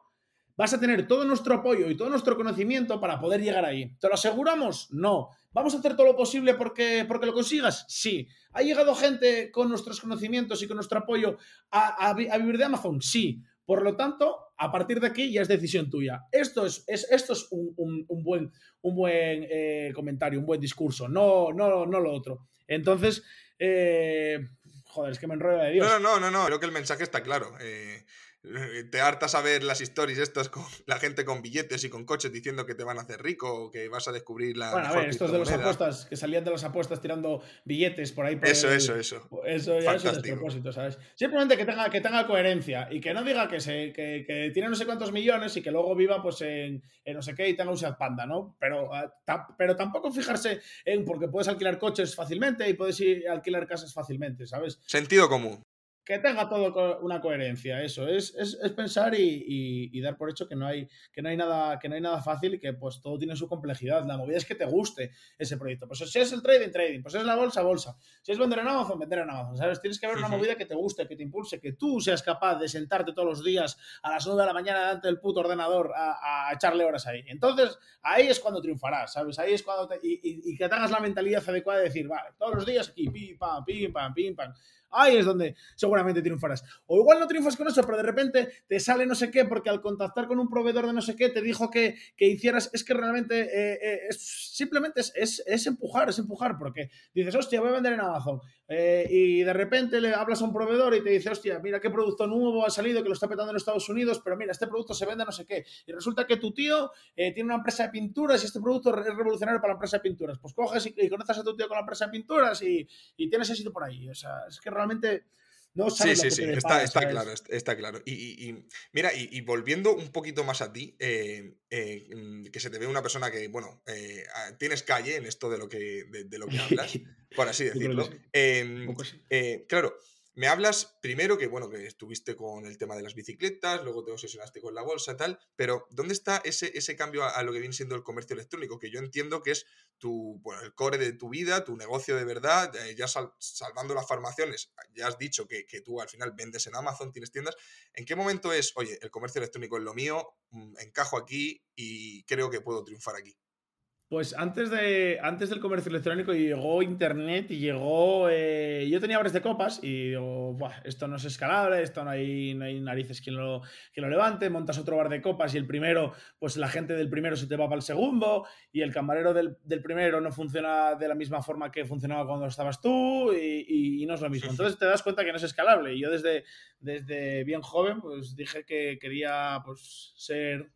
vas a tener todo nuestro apoyo y todo nuestro conocimiento para poder llegar ahí. ¿Te lo aseguramos? No. ¿Vamos a hacer todo lo posible porque, porque lo consigas? Sí. ¿Ha llegado gente con nuestros conocimientos y con nuestro apoyo a, a, vivir de Amazon? Sí. Por lo tanto, a partir de aquí ya es decisión tuya. Esto es, es esto es un, un, un buen, un buen eh, comentario, un buen discurso, no, no, no lo otro. Entonces, eh, joder, es que me enrollo de Dios. No, no, no, no, creo que el mensaje está claro. Eh, te hartas a ver las historias estas con la gente con billetes y con coches diciendo que te van a hacer rico o que vas a descubrir la. Bueno, a ver, estos de las apuestas, que salían de las apuestas tirando billetes por ahí. Por eso, el, eso, eso. Eso ya es un despropósito, ¿sabes? Simplemente que tenga, que tenga coherencia y que no diga que, se, que, que, tiene no sé cuántos millones y que luego viva pues en, en no sé qué y tenga un Seat Panda, ¿no? Pero, ta, pero tampoco fijarse en porque puedes alquilar coches fácilmente y puedes ir a alquilar casas fácilmente, ¿sabes? Sentido común que tenga todo una coherencia, eso, es, es, es pensar y, y, y, dar por hecho que no, hay, que, no hay nada, que no hay nada fácil y que pues todo tiene su complejidad. La movida es que te guste ese proyecto. Pues si es el trading, trading, pues es la bolsa, bolsa. Si es vender en Amazon, vender en Amazon, ¿sabes? Tienes que ver una movida que te guste, que te impulse, que tú seas capaz de sentarte todos los días a las 9 de la mañana delante del puto ordenador a, a echarle horas ahí. Entonces, ahí es cuando triunfarás, ¿sabes? Ahí es cuando te, y, y, y, que tengas la mentalidad adecuada de decir, vale, todos los días aquí, pim, pam, pim, pam, pim, pam. Ahí es donde seguramente triunfarás. O igual no triunfas con eso, pero de repente te sale no sé qué, porque al contactar con un proveedor de no sé qué te dijo que, que hicieras. Es que realmente eh, eh, es, simplemente es, es, es, empujar, es empujar, porque dices, hostia, voy a vender en Amazon. Eh, y de repente le hablas a un proveedor y te dice, hostia, mira qué producto nuevo ha salido que lo está petando en Estados Unidos, pero mira, este producto se vende no sé qué. Y resulta que tu tío tiene una empresa de pinturas y este producto es revolucionario para la empresa de pinturas. Pues coges y, y conoces a tu tío con la empresa de pinturas y, y tienes éxito por ahí. O sea, es que realmente no sí, sí, sí, está, está claro, está claro. Y, y, y mira, y, y, volviendo un poquito más a ti, eh, eh, que se te ve una persona que, bueno, eh, tienes calle en esto de lo que, de, de lo que hablas, por así decirlo. Em, claro, me hablas primero que, bueno, que estuviste con el tema de las bicicletas, luego te obsesionaste con la bolsa tal, pero ¿dónde está ese, ese cambio a, lo que viene siendo el comercio electrónico? Que yo entiendo que es tu, bueno, el core de tu vida, tu negocio de verdad, eh, ya sal, salvando las farmaciones, ya has dicho que, que, tú al final vendes en Amazon, tienes tiendas. ¿En qué momento es, oye, el comercio electrónico es lo mío, mm, encajo aquí y creo que puedo triunfar aquí? Pues antes, de, antes del comercio electrónico llegó Internet y llegó... Eh, yo tenía bares de copas y digo, esto no es escalable, esto no hay, no hay narices quien lo, quien lo levante, montas otro bar de copas y el primero, pues la gente del primero se te va para el segundo y el camarero del, del primero no funciona de la misma forma que funcionaba cuando estabas tú y, y, y no es lo mismo. Entonces te das cuenta que no es escalable y yo desde, desde bien joven pues dije que quería pues ser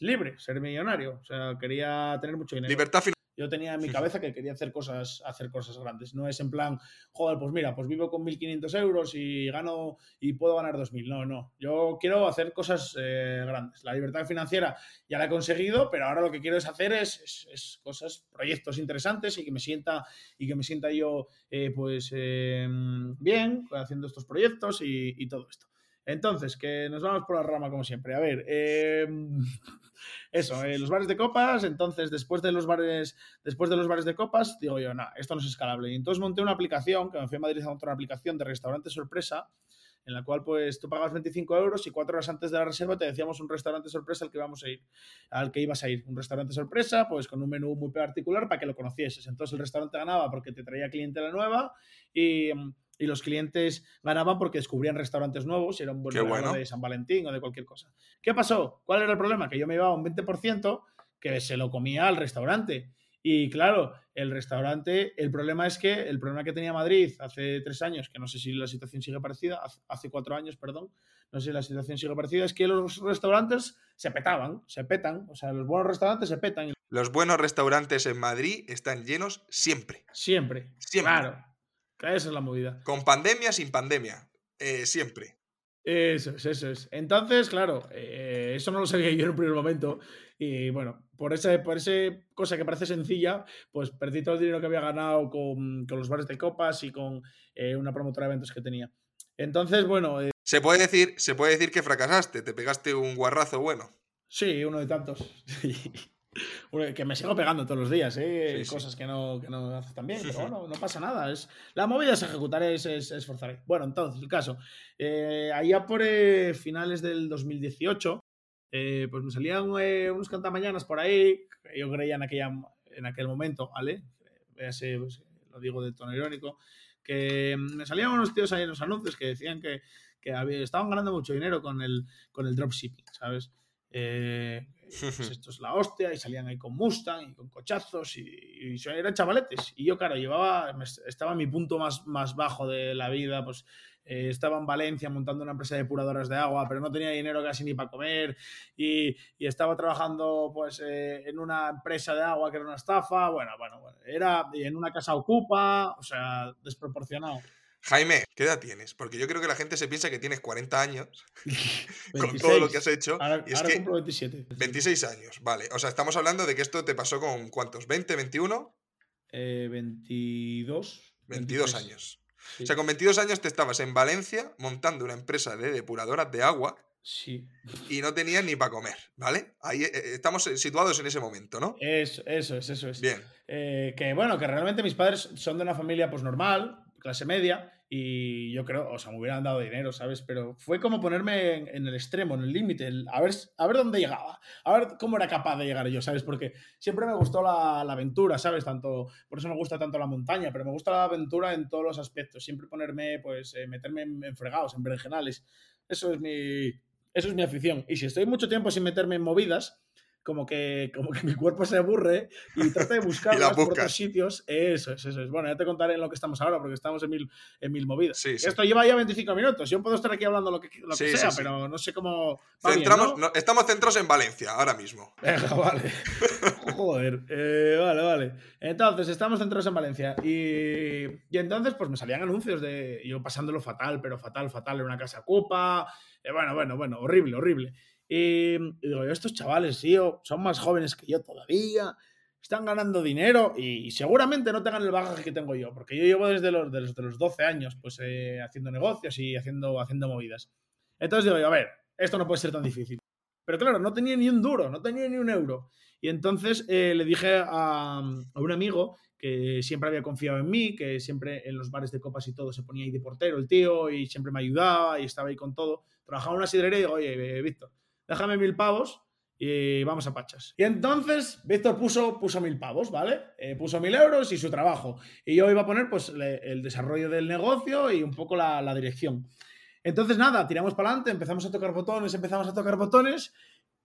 libre, ser millonario. O sea, quería tener mucho dinero. Libertad financiera. Yo tenía en mi cabeza que quería hacer cosas, hacer cosas grandes. No es en plan, joder, pues mira, pues vivo con 1.500 euros y gano y puedo ganar 2.000. No, no. Yo quiero hacer cosas eh, grandes. La libertad financiera ya la he conseguido, pero ahora lo que quiero es hacer es, cosas, proyectos interesantes y que me sienta, y que me sienta yo eh, pues em, bien haciendo estos proyectos y todo esto. Entonces, que nos vamos por la rama como siempre. A ver, em, eso, eh, los bares de copas. Entonces, después de los bares, después de los bares de copas, digo yo, no, esto no es escalable. Y entonces monté una aplicación, que me fui a Madrid a montar una aplicación de restaurante sorpresa, en la cual pues tú pagas 25 euros y cuatro horas antes de la reserva te decíamos un restaurante sorpresa al que vamos a ir, al que ibas a ir. Un restaurante sorpresa, pues con un menú muy particular para que lo conocieses. Entonces el restaurante ganaba porque te traía clientela nueva y em, y los clientes ganaban porque descubrían restaurantes nuevos y era un buen regalo de San Valentín o de cualquier cosa. ¿Qué pasó? ¿Cuál era el problema? Que yo me iba un 20% que se lo comía al restaurante. Y claro, el restaurante, el problema es que el problema que tenía Madrid hace tres años, que no sé si la situación sigue parecida, hace cuatro años, perdón, no sé si la situación sigue parecida, es que los restaurantes se petaban, se petan, o sea, los buenos restaurantes se petan. Los buenos restaurantes en Madrid están llenos siempre. Siempre. Siempre. Claro. Esa es la movida. Con pandemia, sin pandemia. Eh, siempre. Eso es, eso es. Entonces, claro, eh, eso no lo sabía yo en un primer momento. Y bueno, por esa, por ese cosa que parece sencilla, pues perdí todo el dinero que había ganado con, los bares de copas y con eh, una promotora de eventos que tenía. Entonces, bueno. se, puede decir, se puede decir que fracasaste, te pegaste un guarrazo bueno. Sí, uno de tantos. Que me sigo pegando todos los días, ¿eh? Cosas que no, que no haces tan bien, pero bueno, no pasa nada. Es, la movida es ejecutar, es, es, esforzar. Bueno, entonces, el caso. Eh, allá por eh, finales del 2018, eh, pues me salían unos cantamañanas por ahí, que yo creía en, aquella, en aquel momento, ¿vale? Pues, lo digo de tono irónico, que me salían unos tíos ahí en los anuncios que decían que, que estaban ganando mucho dinero con el, con el dropshipping, ¿sabes? Eh, pues esto es la hostia, y salían ahí con Mustang y con cochazos, y, eran chavaletes. Y yo, claro, llevaba, estaba en mi punto más, más bajo de la vida, pues eh, estaba en Valencia montando una empresa de depuradoras de agua, pero no tenía dinero casi ni para comer, y, estaba trabajando pues eh, en una empresa de agua que era una estafa, bueno, bueno, bueno, era en una casa ocupa, o sea, desproporcionado. Jaime, ¿qué edad tienes? Porque yo creo que la gente se piensa que tienes 40 años con todo lo que has hecho. Ahora, y es que 27. 26 años, vale. O sea, estamos hablando de que esto te pasó con ¿cuántos? ¿20, 21? Eh, 22. 22 años. O sea, con 22 años te estabas en Valencia montando una empresa de depuradoras de agua. Sí. Y no tenías ni para comer, ¿vale? Ahí eh, eh, estamos situados en ese momento, ¿no? Eso, eso es, eso es. Bien. Eh, que bueno, que realmente mis padres son de una familia pues normal, clase media, y yo creo, o sea, me hubieran dado dinero, ¿sabes? Pero fue como ponerme en, el extremo, en el límite, a ver, a ver dónde llegaba, a ver cómo era capaz de llegar yo, ¿sabes? Porque siempre me gustó la, aventura, ¿sabes? Tanto, por eso me gusta tanto la montaña, pero me gusta la aventura en todos los aspectos, siempre ponerme, pues, eh, meterme en, fregados, en berenjenales. Eso es mi, eso es mi afición. Y si estoy mucho tiempo sin meterme en movidas, como que, como que mi cuerpo se aburre y trata de buscarlas por otros sitios. Eso es, eso es. Bueno, ya te contaré en lo que estamos ahora, porque estamos en mil, en mil movidas. Esto lleva ya 25 minutos. Yo puedo estar aquí hablando lo que, lo que sea, pero no sé cómo. estamos centrados en Valencia ahora mismo. vale. Joder. Eh, vale, vale. Entonces, estamos centrados en Valencia. Y, y, entonces, pues me salían anuncios de yo pasándolo fatal, pero fatal, fatal, en una casa copa. Eh, bueno, bueno, bueno, horrible, horrible. Y, digo, estos chavales, tío, son más jóvenes que yo todavía, están ganando dinero y, seguramente no tengan el bagaje que tengo yo, porque yo llevo desde los, desde los 12 años pues eh, haciendo negocios y haciendo, haciendo movidas. Entonces digo, a ver, esto no puede ser tan difícil. Pero claro, no tenía ni un duro, no tenía ni un euro. Y entonces eh, le dije a, a, un amigo que siempre había confiado en mí, que siempre en los bares de copas y todo se ponía ahí de portero el tío y siempre me ayudaba y estaba ahí con todo. Trabajaba en una sidrería y digo, oye, Víctor, déjame mil pavos y vamos a pachas. Y entonces Víctor puso, puso mil pavos, ¿vale? Eh, puso mil euros y su trabajo. Y yo iba a poner pues el desarrollo del negocio y un poco la, la dirección. Entonces nada, tiramos para adelante, empezamos a tocar botones, empezamos a tocar botones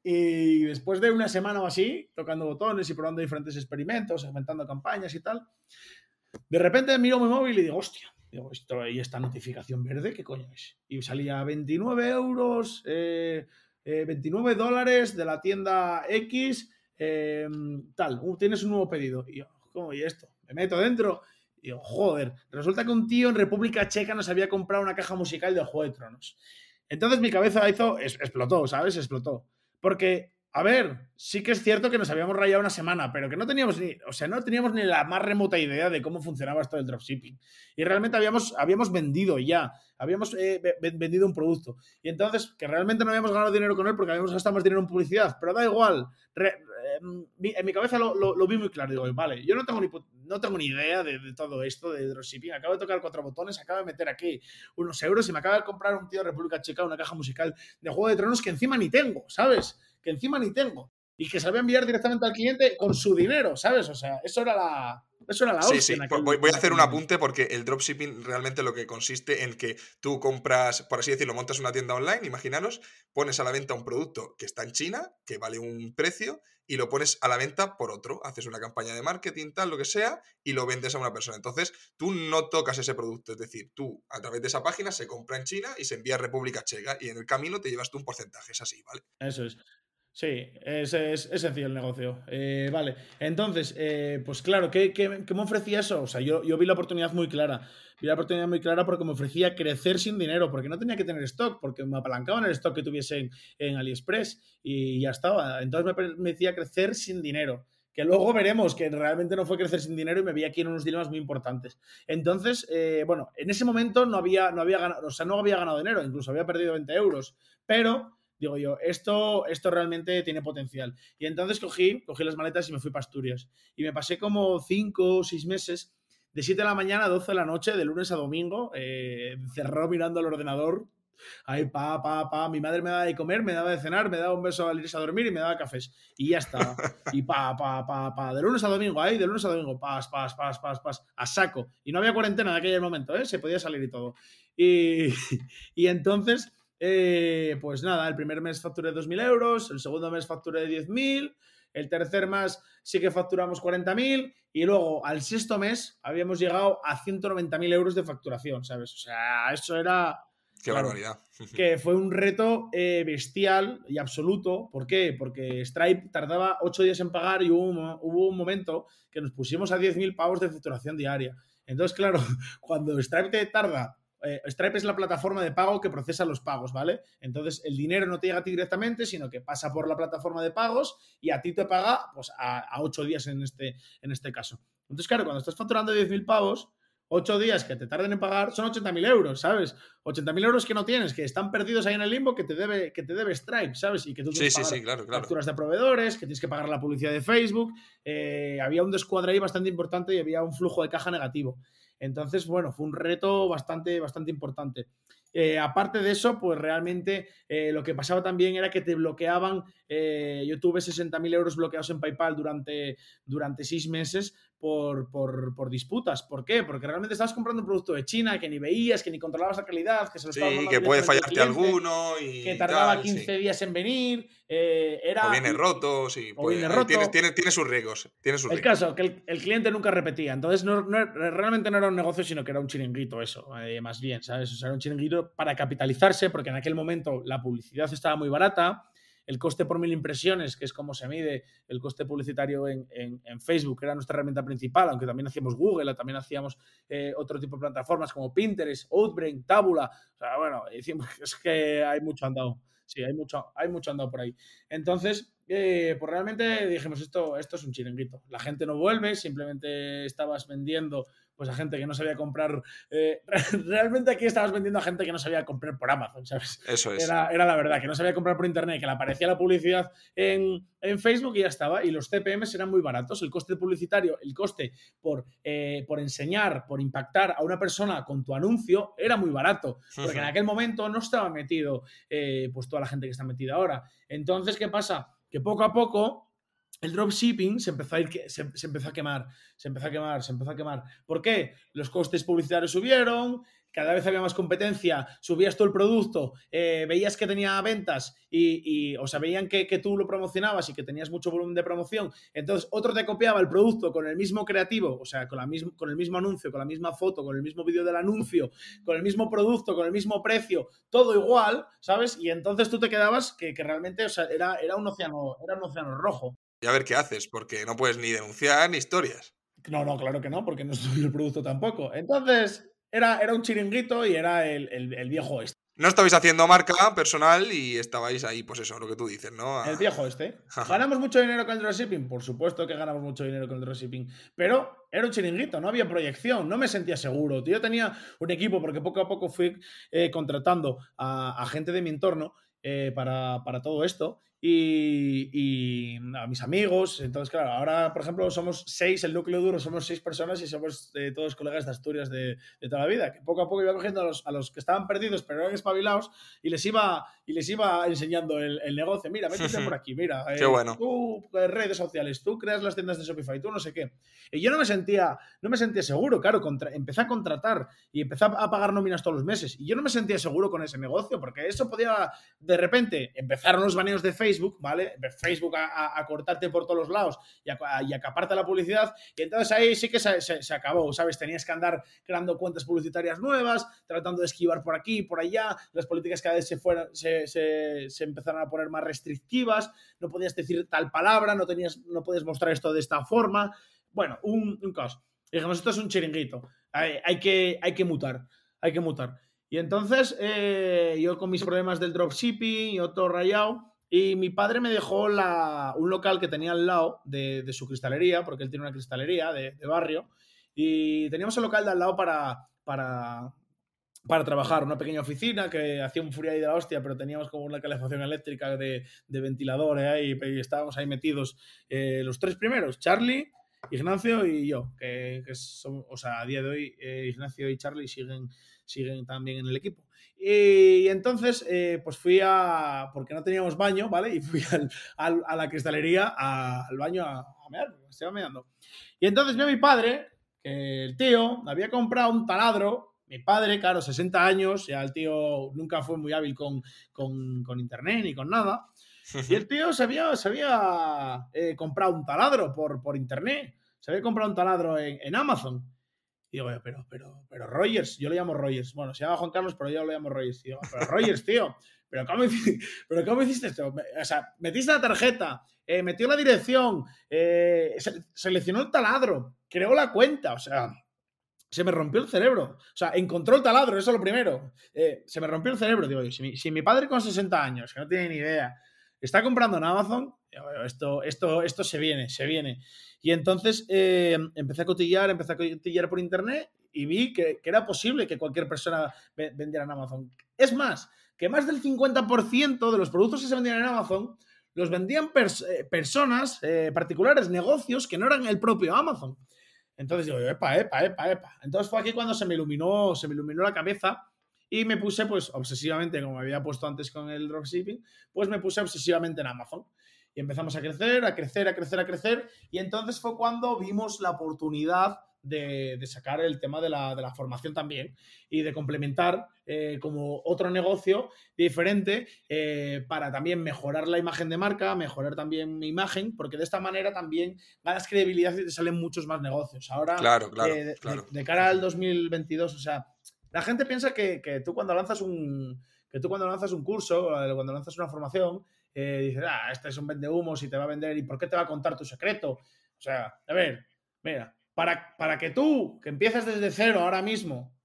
y después de una semana o así, tocando botones y probando diferentes experimentos, aumentando campañas y tal, de repente miro mi móvil y digo, hostia, digo, esto, ¿y esta notificación verde qué coño es? Y salía 29 euros, eh, 29 eh, dólares de la tienda X em, tal, uh, tienes un nuevo pedido. Y yo, ¿cómo? ¿Y esto? Me meto dentro. Y yo, joder, resulta que un tío en República Checa nos había comprado una caja musical del Juego de Tronos. Entonces mi cabeza hizo, explotó, ¿sabes? Explotó. Porque a ver, sí que es cierto que nos habíamos rayado una semana, pero que no teníamos ni, o sea, no teníamos ni la más remota idea de cómo funcionaba esto del dropshipping. Y realmente habíamos, habíamos vendido ya, habíamos eh, vendido un producto. Y entonces, que realmente no habíamos ganado dinero con él porque habíamos gastado más dinero en publicidad, pero da igual. Em, en mi cabeza lo, vi muy claro. Digo, vale, yo no tengo ni, no tengo ni idea de, de, todo esto de dropshipping. Acabo de tocar cuatro botones, acabo de meter aquí unos euros y me acaba de comprar un tío de República Checa una caja musical de Juego de Tronos que encima ni tengo, ¿sabes? Que encima ni tengo. Y que se lo voy a enviar directamente al cliente con su dinero, ¿sabes? O sea, eso era la, eso era la Sí, sí. Voy, voy, a hacer un apunte porque el dropshipping realmente lo que consiste en que tú compras, por así decirlo, montas una tienda online, imaginaros, pones a la venta un producto que está en China, que vale un precio, y lo pones a la venta por otro. Haces una campaña de marketing, tal, lo que sea, y lo vendes a una persona. Entonces, tú no tocas ese producto. Es decir, tú a través de esa página se compra en China y se envía a República Checa, y en el camino te llevas tú un porcentaje. Es así, ¿vale? Eso es. Sí, es, es, sencillo el negocio. Eh, vale, entonces, eh, pues claro, ¿qué, ¿qué, me ofrecía eso? O sea, yo, yo vi la oportunidad muy clara. Vi la oportunidad muy clara porque me ofrecía crecer sin dinero, porque no tenía que tener stock, porque me apalancaban el stock que tuviese en, AliExpress y ya estaba. Entonces me, me decía crecer sin dinero que luego veremos que realmente no fue crecer sin dinero y me vi aquí en unos dilemas muy importantes. Entonces, eh, bueno, en ese momento no había, no había ganado, o sea, no había ganado dinero, incluso había perdido 20 euros, pero digo yo, esto, esto realmente tiene potencial. Y entonces cogí, cogí las maletas y me fui para Asturias. Y me pasé como cinco o seis meses, de 7 de la mañana a 12 de la noche, de lunes a domingo, eh, cerrado mirando al ordenador. Ahí, pa, pa, pa. Mi madre me daba de comer, me daba de cenar, me daba un beso al irse a dormir y me daba cafés. Y ya está. Y pa, pa, pa, pa. De lunes a domingo, ahí, de lunes a domingo, pas, pas, pas, pas, pas. A saco. Y no había cuarentena en aquel momento, ¿eh? Se podía salir y todo. Y, y entonces eh, pues nada, el primer mes facturé 2.000 euros, el segundo mes facturé 10.000, el tercer mes sí que facturamos 40.000 y luego al sexto mes habíamos llegado a 190.000 euros de facturación, ¿sabes? O sea, eso era... Qué barbaridad. Que fue un reto eh, bestial y absoluto. ¿Por qué? Porque Stripe tardaba 8 días en pagar y hubo un, hubo un momento que nos pusimos a 10.000 pavos de facturación diaria. Entonces, claro, cuando Stripe te tarda eh, Stripe es la plataforma de pago que procesa los pagos, ¿vale? Entonces el dinero no te llega a ti directamente, sino que pasa por la plataforma de pagos y a ti te paga pues, a, ocho días en este, en este caso. Entonces, claro, cuando estás facturando 10.000 pavos, ocho días que te tarden en pagar son 80.000 euros, ¿sabes? 80.000 euros que no tienes, que están perdidos ahí en el limbo, que te debe, que te debe Stripe, ¿sabes? Y que tú tienes que pagar facturas de proveedores, que tienes que pagar la publicidad de Facebook. Eh, había un descuadre ahí bastante importante y había un flujo de caja negativo. Entonces, bueno, fue un reto bastante, bastante importante. Eh, aparte de eso, pues realmente eh, lo que pasaba también era que te bloqueaban, eh, yo tuve 60.000 euros bloqueados en PayPal durante, durante seis meses por, por, por, disputas. ¿Por qué? Porque realmente estabas comprando un producto de China que ni veías, que ni controlabas la calidad, que se Sí, que puede fallarte alguno y. Que tardaba 15 días en venir. Eh, era, o viene roto, sí. O viene roto. Tiene, tiene, tiene, sus riesgos. Tiene sus el caso, que el, cliente nunca repetía. Entonces, no, no, realmente no era un negocio, sino que era un chiringuito, eso, eh, más bien, ¿sabes? O sea, era un chiringuito para capitalizarse, porque en aquel momento la publicidad estaba muy barata el coste por mil impresiones, que es como se mide el coste publicitario en, Facebook, que era nuestra herramienta principal, aunque también hacíamos Google, también hacíamos eh, otro tipo de plataformas como Pinterest, Outbrain, Tabula. O sea, bueno, es que hay mucho andado. Sí, hay mucho, hay mucho andado por ahí. Entonces, eh, pues realmente dijimos, esto, esto es un chiringuito. La gente no vuelve, simplemente estabas vendiendo pues a gente que no sabía comprar. Eh, realmente aquí estabas vendiendo a gente que no sabía comprar por Amazon, ¿sabes? Eso es. Era, era, la verdad, que no sabía comprar por internet, que le aparecía la publicidad en, en, Facebook y ya estaba. Y los CPMs eran muy baratos. El coste publicitario, el coste por, eh, por enseñar, por impactar a una persona con tu anuncio era muy barato. Porque en aquel momento no estaba metido eh, pues toda la gente que está metida ahora. Entonces, ¿qué pasa? Que poco a poco el dropshipping se empezó a ir, se, empezó a quemar, se empezó a quemar, se empezó a quemar. ¿Por qué? Los costes publicitarios subieron, cada vez había más competencia, subías tú el producto, eh, veías que tenía ventas y, o sea, veían que, tú lo promocionabas y que tenías mucho volumen de promoción, entonces otro te copiaba el producto con el mismo creativo, o sea, con, la con el mismo anuncio, con la misma foto, con el mismo vídeo del anuncio, con el mismo producto, con el mismo precio, todo igual, ¿sabes? Y entonces tú te quedabas que, realmente, o sea, era, era, un océano, era un océano rojo. Y a ver qué haces, porque no puedes ni denunciar ni historias. No, no, claro que no, porque no soy el producto tampoco. Entonces, era, era un chiringuito y era el, el, el viejo este. No estabais haciendo marca personal y estabais ahí, pues eso, lo que tú dices, ¿no? A- El viejo este. ¿Ganamos mucho dinero con el dropshipping? Por supuesto que ganamos mucho dinero con el dropshipping. Pero era un chiringuito, no había proyección, no me sentía seguro. Yo tenía un equipo porque poco a poco fui eh, contratando a, a gente de mi entorno eh, para, para todo esto y, y a mis amigos. Entonces, claro, ahora, por ejemplo, somos seis, el núcleo duro somos seis personas y somos eh, todos colegas de Asturias de, de toda la vida. Que poco a poco iba cogiendo a los, a los que estaban perdidos pero eran espabilados y les iba, y les iba enseñando el, el negocio. Mira, métete por aquí, mira. Qué eh, bueno. Tú, eh, redes sociales, tú creas las tiendas de Shopify, tú no sé qué. Y yo no me sentía, no me sentía seguro, claro, contra- empecé a contratar y empecé a pagar nóminas todos los meses. Y yo no me sentía seguro con ese negocio, porque eso podía, de repente, empezaron los baneos de Facebook, ¿vale? Facebook a, a- a cortarte por todos los lados y a, y la publicidad. Y entonces ahí sí que se, se- se acabó, ¿sabes? Tenías que andar creando cuentas publicitarias nuevas, tratando de esquivar por aquí y por allá. Las políticas cada vez se, fueron, se, empezaron a poner más restrictivas. No podías decir tal palabra, no, tenías, no podías mostrar esto de esta forma. Bueno, un, un caos. Dijimos, esto es un chiringuito. Hay, hay que, hay que mutar. Hay que mutar. Y entonces, eh, yo con mis problemas del dropshipping y todo rayado, y mi padre me dejó la, un local que tenía al lado de, de su cristalería, porque él tiene una cristalería de, de barrio, y teníamos el local de al lado para, para, para trabajar, una pequeña oficina que hacía un frío ahí de la hostia, pero teníamos como una calefacción eléctrica de, de ventilador eh, ahí, y estábamos ahí metidos eh, los tres primeros, Charlie, Ignacio y yo, que, que son, o sea, a día de hoy eh, Ignacio y Charlie siguen, siguen también en el equipo. Y, entonces, eh, pues fui a, porque no teníamos baño, ¿vale? Y fui al, al- a la cristalería, a- al baño a, a mear, me estaba meando. Y entonces vi a mi padre, que el tío había comprado un taladro. Mi padre, claro, 60 años, ya el tío nunca fue muy hábil con, con, con internet ni con nada. Y el tío se había, se había eh, comprado un taladro por, por internet. Se había comprado un taladro en, en Amazon. Y digo, pero, pero, pero Rogers, yo le llamo Rogers. Bueno, se llama Juan Carlos, pero yo lo llamo Rogers. Y digo, pero Rogers, tío, ¿pero cómo, pero cómo hiciste esto? O sea, metiste la tarjeta, eh, metió la dirección, eh, se- seleccionó el taladro, creó la cuenta, o sea, se me rompió el cerebro. O sea, encontró el taladro, eso es lo primero. Eh, se me rompió el cerebro, digo, yo, si mi, si mi padre con 60 años, que no tiene ni idea, está comprando en Amazon, yo, esto, esto, esto se viene, se viene. Y entonces eh, empecé a cotillar, empecé a cotillar por internet y vi que, era posible que cualquier persona ve- vendiera en Amazon. Es más, que más del 50% de los productos que se vendían en Amazon los vendían pers- eh, personas eh, particulares, negocios que no eran el propio Amazon. Entonces digo, epa, epa, epa, epa. Entonces fue aquí cuando se me iluminó, se me iluminó la cabeza y me puse, pues, obsesivamente, como me había puesto antes con el dropshipping, pues me puse obsesivamente en Amazon. Y empezamos a crecer, a crecer, a crecer, a crecer. Y entonces fue cuando vimos la oportunidad de, de sacar el tema de la, de la formación también y de complementar eh, como otro negocio diferente eh, para también mejorar la imagen de marca, mejorar también mi imagen, porque de esta manera también ganas credibilidad y te salen muchos más negocios. Ahora, Claro, claro, eh, de, claro. de- de cara al 2022, o sea, la gente piensa que, que tú cuando lanzas un que tú cuando lanzas un curso, cuando lanzas una formación, eh, dices, ah, este es un vendehumos y te va a vender, ¿y por qué te va a contar tu secreto? O sea, a ver, mira, para, para que tú, que empiezas desde cero ahora mismo,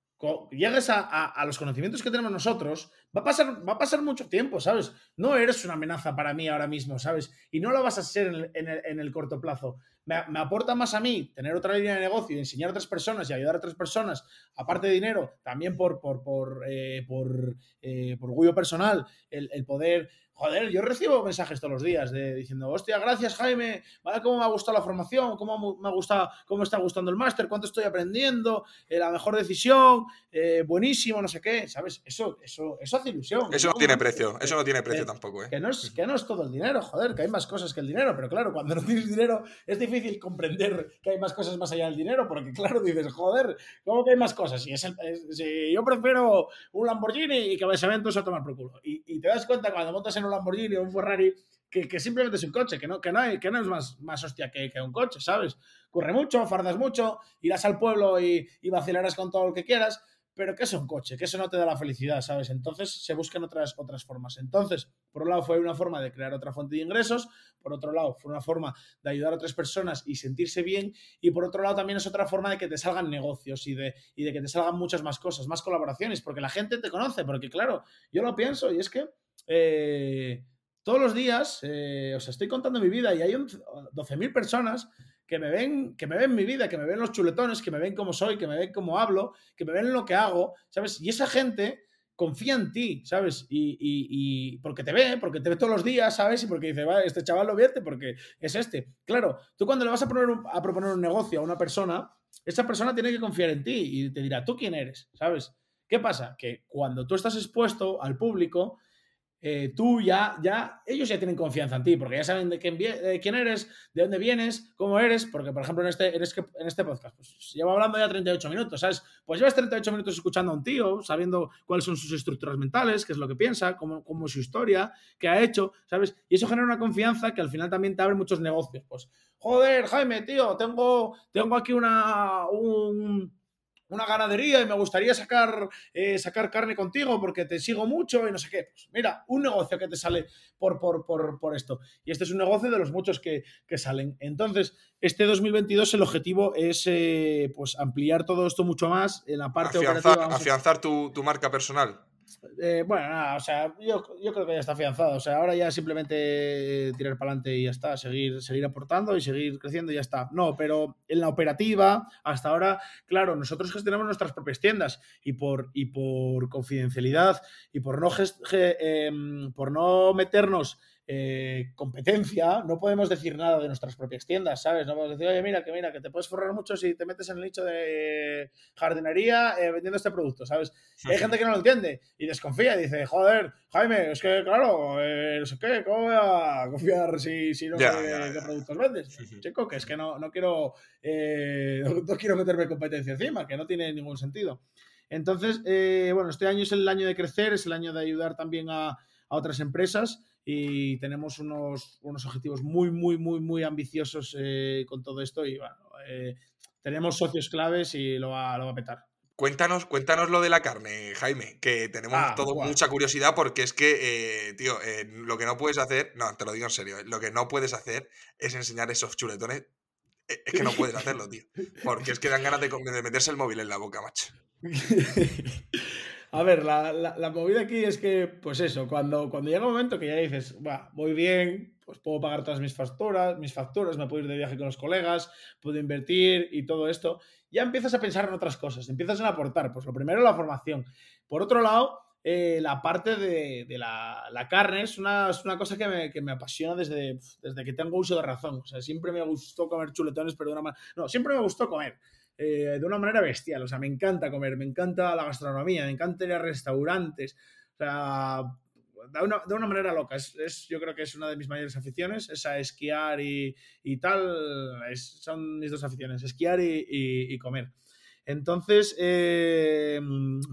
llegues a, a- los conocimientos que tenemos nosotros, va a, pasar, va a pasar mucho tiempo, ¿sabes? No eres una amenaza para mí ahora mismo, ¿sabes? Y no lo vas a ser en el, en el- en el corto plazo. Me, me aporta más a mí tener otra línea de negocio y enseñar a otras personas y ayudar a otras personas, aparte de dinero, también por, por, por, eh, por, eh, por orgullo personal, el, el poder... Joder, yo recibo mensajes todos los días de, diciendo, hostia, gracias Jaime, vale, cómo me ha gustado la formación, cómo me ha gustado, cómo me está gustando el máster, cuánto estoy aprendiendo, eh, la mejor decisión, eh, buenísimo, no sé qué, ¿sabes? Eso, eso, eso hace ilusión. Eso no tiene precio, eso no tiene precio eh, tampoco, ¿eh? Que no, es, que no es todo el dinero, joder, que hay más cosas que el dinero, pero claro, cuando no tienes dinero es difícil comprender que hay más cosas más allá del dinero, porque claro, dices, joder, ¿cómo que hay más cosas? Si, es el- es- si yo prefiero un Lamborghini y que me se a tomar por culo. Y, y te das cuenta cuando montas en un Lamborghini o un Ferrari que, simplemente es un coche, que no, que no, hay, que no es más, más hostia que, un coche, ¿sabes? Corre mucho, fardas mucho, irás al pueblo y, y vacilarás con todo lo que quieras, pero que es un coche, que eso no te da la felicidad, ¿sabes? Entonces se buscan otras, otras formas. Entonces, Por un lado fue una forma de crear otra fuente de ingresos, por otro lado fue una forma de ayudar a otras personas y sentirse bien, y por otro lado también es otra forma de que te salgan negocios y de, y de que te salgan muchas más cosas, más colaboraciones, porque la gente te conoce, porque claro, yo lo pienso y es que... Eh, todos los días, eh, os estoy contando mi vida y hay 12.000 personas que me ven, que me ven mi vida, que me ven los chuletones, que me ven cómo soy, que me ven cómo hablo, que me ven lo que hago, ¿sabes? Y esa gente confía en ti, ¿sabes? Y, porque te ve, porque te ve todos los días, ¿sabes? Y porque dice, este chaval lo vierte porque es este. Claro, tú cuando le vas a, poner a proponer un negocio a una persona, esa persona tiene que confiar en ti y te dirá, ¿tú quién eres? ¿Sabes? ¿Qué pasa? Que cuando tú estás expuesto al público, eh, tú ya, ya, ellos ya tienen confianza en ti, porque ya saben de quién, quién, eres, de dónde vienes, cómo eres, porque por ejemplo en este, en este podcast, pues llevo hablando ya 38 minutos, ¿sabes? Pues llevas 38 minutos escuchando a un tío, sabiendo cuáles son sus estructuras mentales, qué es lo que piensa, cómo, cómo es su historia, qué ha hecho, ¿sabes? Y eso genera una confianza que al final también te abre muchos negocios. Pues, joder, Jaime, tío, tengo, tengo aquí una, un, una ganadería y me gustaría sacar, eh, sacar carne contigo porque te sigo mucho y no sé qué. Pues mira, un negocio que te sale por, por, por, por esto. Y este es un negocio de los muchos que, que salen. Entonces, este 2022 el objetivo es eh, pues ampliar todo esto mucho más en la parte afianzar, Afianzar tu, tu marca personal. Eh, bueno, nada, o sea, yo, creo que ya está afianzado. O sea, ahora ya simplemente tirar para adelante y ya está, seguir, seguir aportando y seguir creciendo y ya está. No, pero en la operativa, hasta ahora, claro, nosotros gestionamos nuestras propias tiendas y por, y por confidencialidad y por no, em, por no meternos eh, competencia, no podemos decir nada de nuestras propias tiendas, ¿sabes? No podemos decir, oye, mira, que mira, que te puedes forrar mucho si te metes en el nicho de jardinería eh, vendiendo este producto, ¿sabes? hay gente que no lo entiende y desconfía y dice, joder, Jaime, es que claro, eh, no sé qué, ¿cómo voy a confiar si, no sé qué productos vendes? Chico, que es que no, no quiero, no, quiero meterme competencia encima, que no tiene ningún sentido. Entonces, bueno, este año es el año de crecer, es el año de ayudar también a, a otras empresas y tenemos unos, unos objetivos muy, muy, muy, muy ambiciosos eh, con todo esto y bueno, eh, tenemos socios claves y lo va, lo va a petar. Cuéntanos, cuéntanos lo de la carne, Jaime, que tenemos ah, todo mucha curiosidad porque es que, eh, tío, lo que no puedes hacer, no, te lo digo en serio, lo que no puedes hacer es enseñar esos chuletones. Es que no puedes hacerlo, tío. Porque es que dan ganas de, de meterse el móvil en la boca, macho. A ver, la, la, movida aquí es que, pues eso, cuando, cuando llega un momento que ya dices, va, voy bien, pues puedo pagar todas mis facturas, mis facturas, me puedo ir de viaje con los colegas, puedo invertir y todo esto, ya empiezas a pensar en otras cosas, empiezas a aportar. Pues lo primero, la formación. Por otro lado, eh, la parte de, de la, la, carne es una, es una cosa que me, que me, apasiona desde, desde que tengo uso de razón. O sea, siempre me gustó comer chuletones, pero de una manera... No, siempre me gustó comer. Eh, de una manera bestial. O sea, me encanta comer, me encanta la gastronomía, me encanta ir a restaurantes. O sea, de una, de una manera loca. Es, yo creo que es una de mis mayores aficiones, esa esquiar y, y tal. son mis dos aficiones, esquiar y, y, comer. Entonces, eh,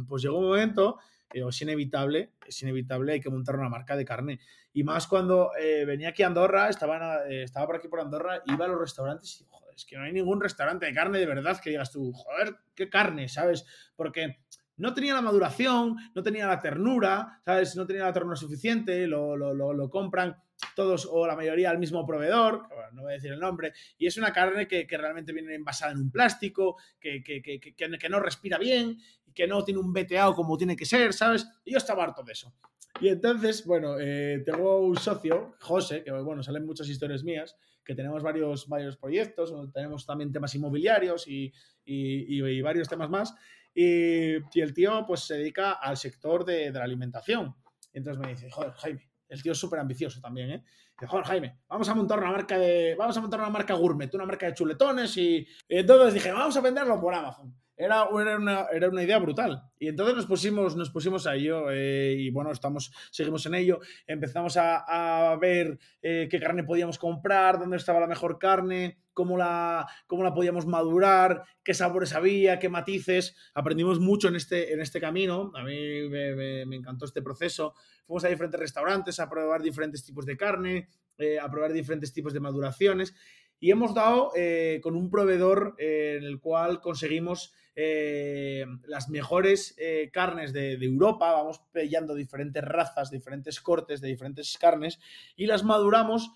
pues llegó un momento, eh, es inevitable, es inevitable, hay que montar una marca de carne. Y más cuando venía aquí a Andorra, estaba, estaba por aquí por Andorra, iba a los restaurantes y, es que no hay ningún restaurante de carne de verdad que digas tú, joder, qué carne, ¿sabes? Porque no tenía la maduración, no tenía la ternura, ¿sabes? No tenía la ternura suficiente, lo, lo, lo, compran todos o la mayoría al mismo proveedor, no voy a decir el nombre, y es una carne que, que realmente viene envasada en un plástico, que, que, que, no respira bien, que no tiene un veteado como tiene que ser, ¿sabes? Y yo estaba harto de eso. Y entonces, bueno, eh, tengo un socio, José, que bueno, salen muchas historias mías, que tenemos varios, varios proyectos, tenemos también temas inmobiliarios y, y, varios temas más. Y, el tío pues se dedica al sector de, de la alimentación. entonces me dice, joder, Jaime, el tío es súper ambicioso también, ¿eh? Dice, joder, Jaime, vamos a montar una marca de. Vamos a montar una marca gourmet, una marca de chuletones. Y, y entonces dije, vamos a venderlo por Amazon. Era, era, una, era una idea brutal. Y entonces nos pusimos, nos pusimos a ello eh, y bueno, estamos, seguimos en ello. Empezamos a, a ver eh, qué carne podíamos comprar, dónde estaba la mejor carne, cómo la, cómo la podíamos madurar, qué sabores había, qué matices. Aprendimos mucho en este, en este camino. A mí me, me, encantó este proceso. Fuimos a diferentes restaurantes a probar diferentes tipos de carne, eh, a probar diferentes tipos de maduraciones. y hemos dado eh, con un proveedor en el cual conseguimos las mejores carnes de, Europa, vamos pillando diferentes razas, diferentes cortes de diferentes carnes y las maduramos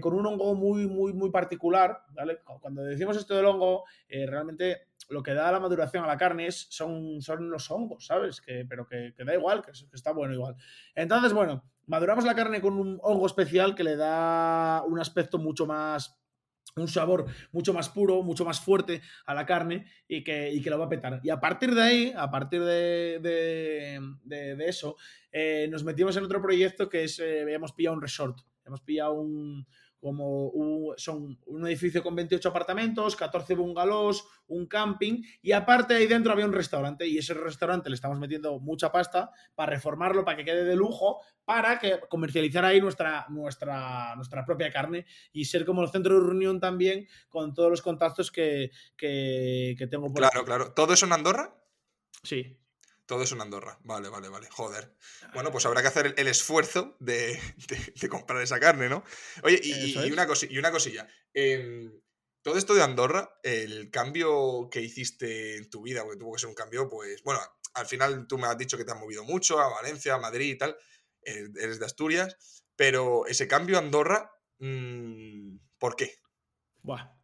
con un hongo muy, muy, muy particular. ¿vale? Cuando decimos esto del hongo, realmente lo que da la maduración a la carne es, son, son los hongos, ¿sabes? Que, pero que, da igual, que, está bueno igual. Entonces, bueno, maduramos la carne con un hongo especial que le da un aspecto mucho más un sabor mucho más puro, mucho más fuerte a la carne y que, que lo va a petar. Y a partir de ahí, a partir de, de, eso, eh, nos metimos en otro proyecto que es, eh, habíamos pillado un resort, hemos pillado un, como un, son un edificio con 28 apartamentos, 14 bungalows, un camping y aparte ahí dentro había un restaurante y ese restaurante le estamos metiendo mucha pasta para reformarlo, para que quede de lujo, para que comercializar ahí nuestra, nuestra, nuestra propia carne y ser como el centro de reunión también con todos los contactos que, que, tengo por Claro, claro. ¿Todo eso en Andorra? Sí. Todo es en Andorra. Vale, vale, vale. Joder. Bueno, pues habrá que hacer el, esfuerzo de, comprar esa carne, ¿no? Oye, y, una, y una, cosilla. Em, todo esto de Andorra, el cambio que hiciste en tu vida, porque tuvo que ser un cambio, pues, bueno, al final tú me has dicho que te has movido mucho a Valencia, a Madrid y tal. Eh, eres de Asturias. Pero ese cambio a Andorra, mm, ¿por qué? Buah,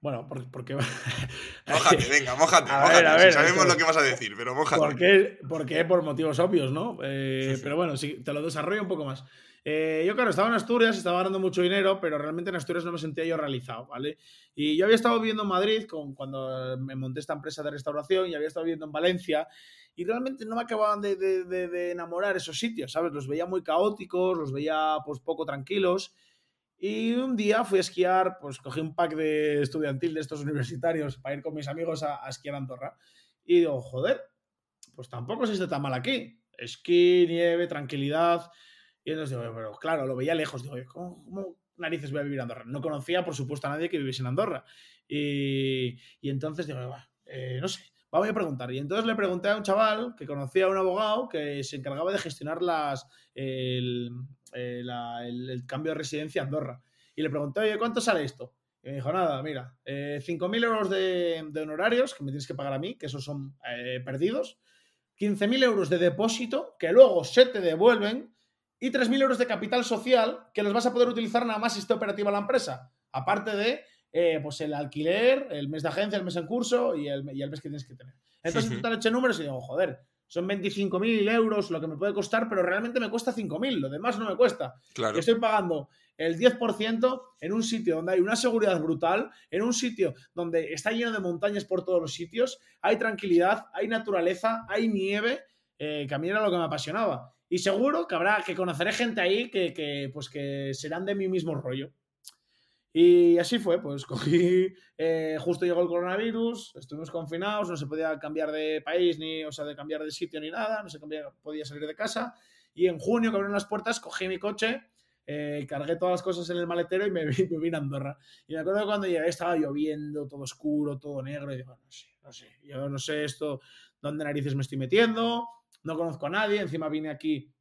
bueno, porque. Mójate, venga, mójate. A sabemos lo que vas a decir, pero mójate. ¿Por qué? Porque por motivos obvios, ¿no? Eh, pero bueno, sí, te lo desarrollo un poco más. Eh, yo, claro, estaba en Asturias, estaba ganando mucho dinero, pero realmente en Asturias no me sentía yo realizado, ¿vale? Y yo había estado viviendo en Madrid con, cuando me monté esta empresa de restauración y había estado viviendo en Valencia y realmente no me acababan de, de enamorar esos sitios, ¿sabes? Los veía muy caóticos, los veía pues poco tranquilos y un día fui a esquiar, pues cogí un pack de estudiantil de estos universitarios para ir con mis amigos a, esquiar Andorra. Y digo, joder, pues tampoco se está tan mal aquí. Esquí, nieve, tranquilidad. Y entonces digo, pero claro, lo veía lejos. Digo, ¿cómo, narices voy a vivir en Andorra? No conocía, por supuesto, a nadie que viviese en Andorra. Y, entonces digo, eh, no sé, voy a preguntar. Y entonces le pregunté a un chaval que conocía a un abogado que se encargaba de gestionar las, el, eh, cambio de residencia a Andorra. Y le pregunté, oye, ¿cuánto sale esto? Y me dijo, nada, mira, eh, 5.000 euros de, honorarios que me tienes que pagar a mí, que esos son eh, perdidos, 15.000 euros de depósito que luego se te devuelven y 3.000 euros de capital social que los vas a poder utilizar nada más si esté operativa la empresa. Aparte de eh, pues el alquiler, el mes de agencia, el mes en curso y el, y el mes que tienes que tener. Entonces, tú te eché números y digo, joder, son 25.000 euros lo que me puede costar, pero realmente me cuesta 5.000, lo demás no me cuesta. Claro. Y estoy pagando el 10% en un sitio donde hay una seguridad brutal, en un sitio donde está lleno de montañas por todos los sitios, hay tranquilidad, hay naturaleza, hay nieve, eh, que a mí era lo que me apasionaba. Y seguro que habrá, que conoceré gente ahí que, que, pues que serán de mi mismo rollo. Y así fue, pues cogí, eh, justo llegó el coronavirus, estuvimos confinados, no se podía cambiar de país, ni, o sea, de cambiar de sitio ni nada, no se podía salir de casa. Y en junio, que abrieron las puertas, cogí mi coche, eh, cargué todas las cosas en el maletero y me, me vine a Andorra. Y me acuerdo que cuando llegué estaba lloviendo, todo oscuro, todo negro, y digo, no sé, no sé, yo no sé esto, dónde narices me estoy metiendo, no conozco a nadie, encima vine aquí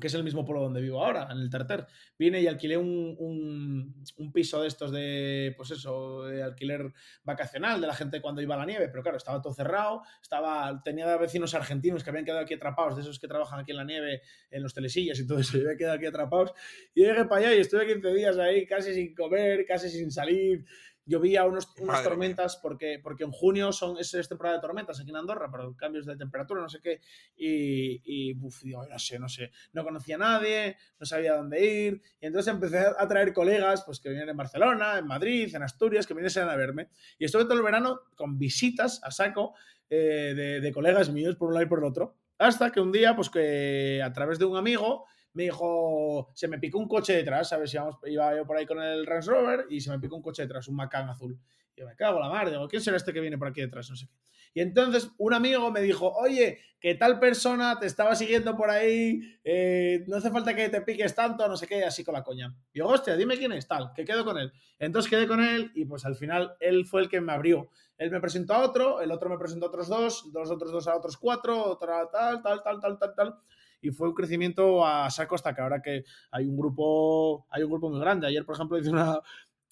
que es el mismo pueblo donde vivo ahora, en el Terter. Vine y alquilé un, un, piso de estos de, pues eso, de alquiler vacacional de la gente cuando iba a la nieve, pero claro, estaba todo cerrado, estaba, tenía vecinos argentinos que habían quedado aquí atrapados, de esos que trabajan aquí en la nieve, en los telesillas y todo eso, y había quedado aquí atrapados. Y llegué para allá y estuve 15 días ahí, casi sin comer, casi sin salir, llovía unos, unas tormentas porque, porque en junio son, es, temporada de tormentas aquí en Andorra, pero cambios de temperatura, no sé qué. Y, y uf, digo, no sé, no sé. No conocía a nadie, no sabía dónde ir. Y entonces empecé a traer colegas pues, que venían en Barcelona, en Madrid, en Asturias, que viniesen a verme. Y estuve todo el verano con visitas a saco eh, de, de colegas míos por un lado y por el otro. Hasta que un día, pues que a través de un amigo, me dijo, se me picó un coche detrás, ¿sabes? Iba yo por ahí con el Range Rover y se me picó un coche detrás, un Macan azul. Yo me cago la madre, digo, ¿quién será este que viene por aquí detrás? No sé qué. Y entonces un amigo me dijo, oye, que tal persona te estaba siguiendo por ahí, eh, no hace falta que te piques tanto, no sé qué, así con la coña. Yo, hostia, dime quién es, tal, que quedo con él. Entonces quedé con él y pues al final él fue el que me abrió. Él me presentó a otro, el otro me presentó a otros dos, los otros dos a otros cuatro, otra tal, tal, tal, tal, tal, tal y fue un crecimiento a saco hasta que ahora que hay un grupo, hay un grupo muy grande. Ayer, por ejemplo, hice una,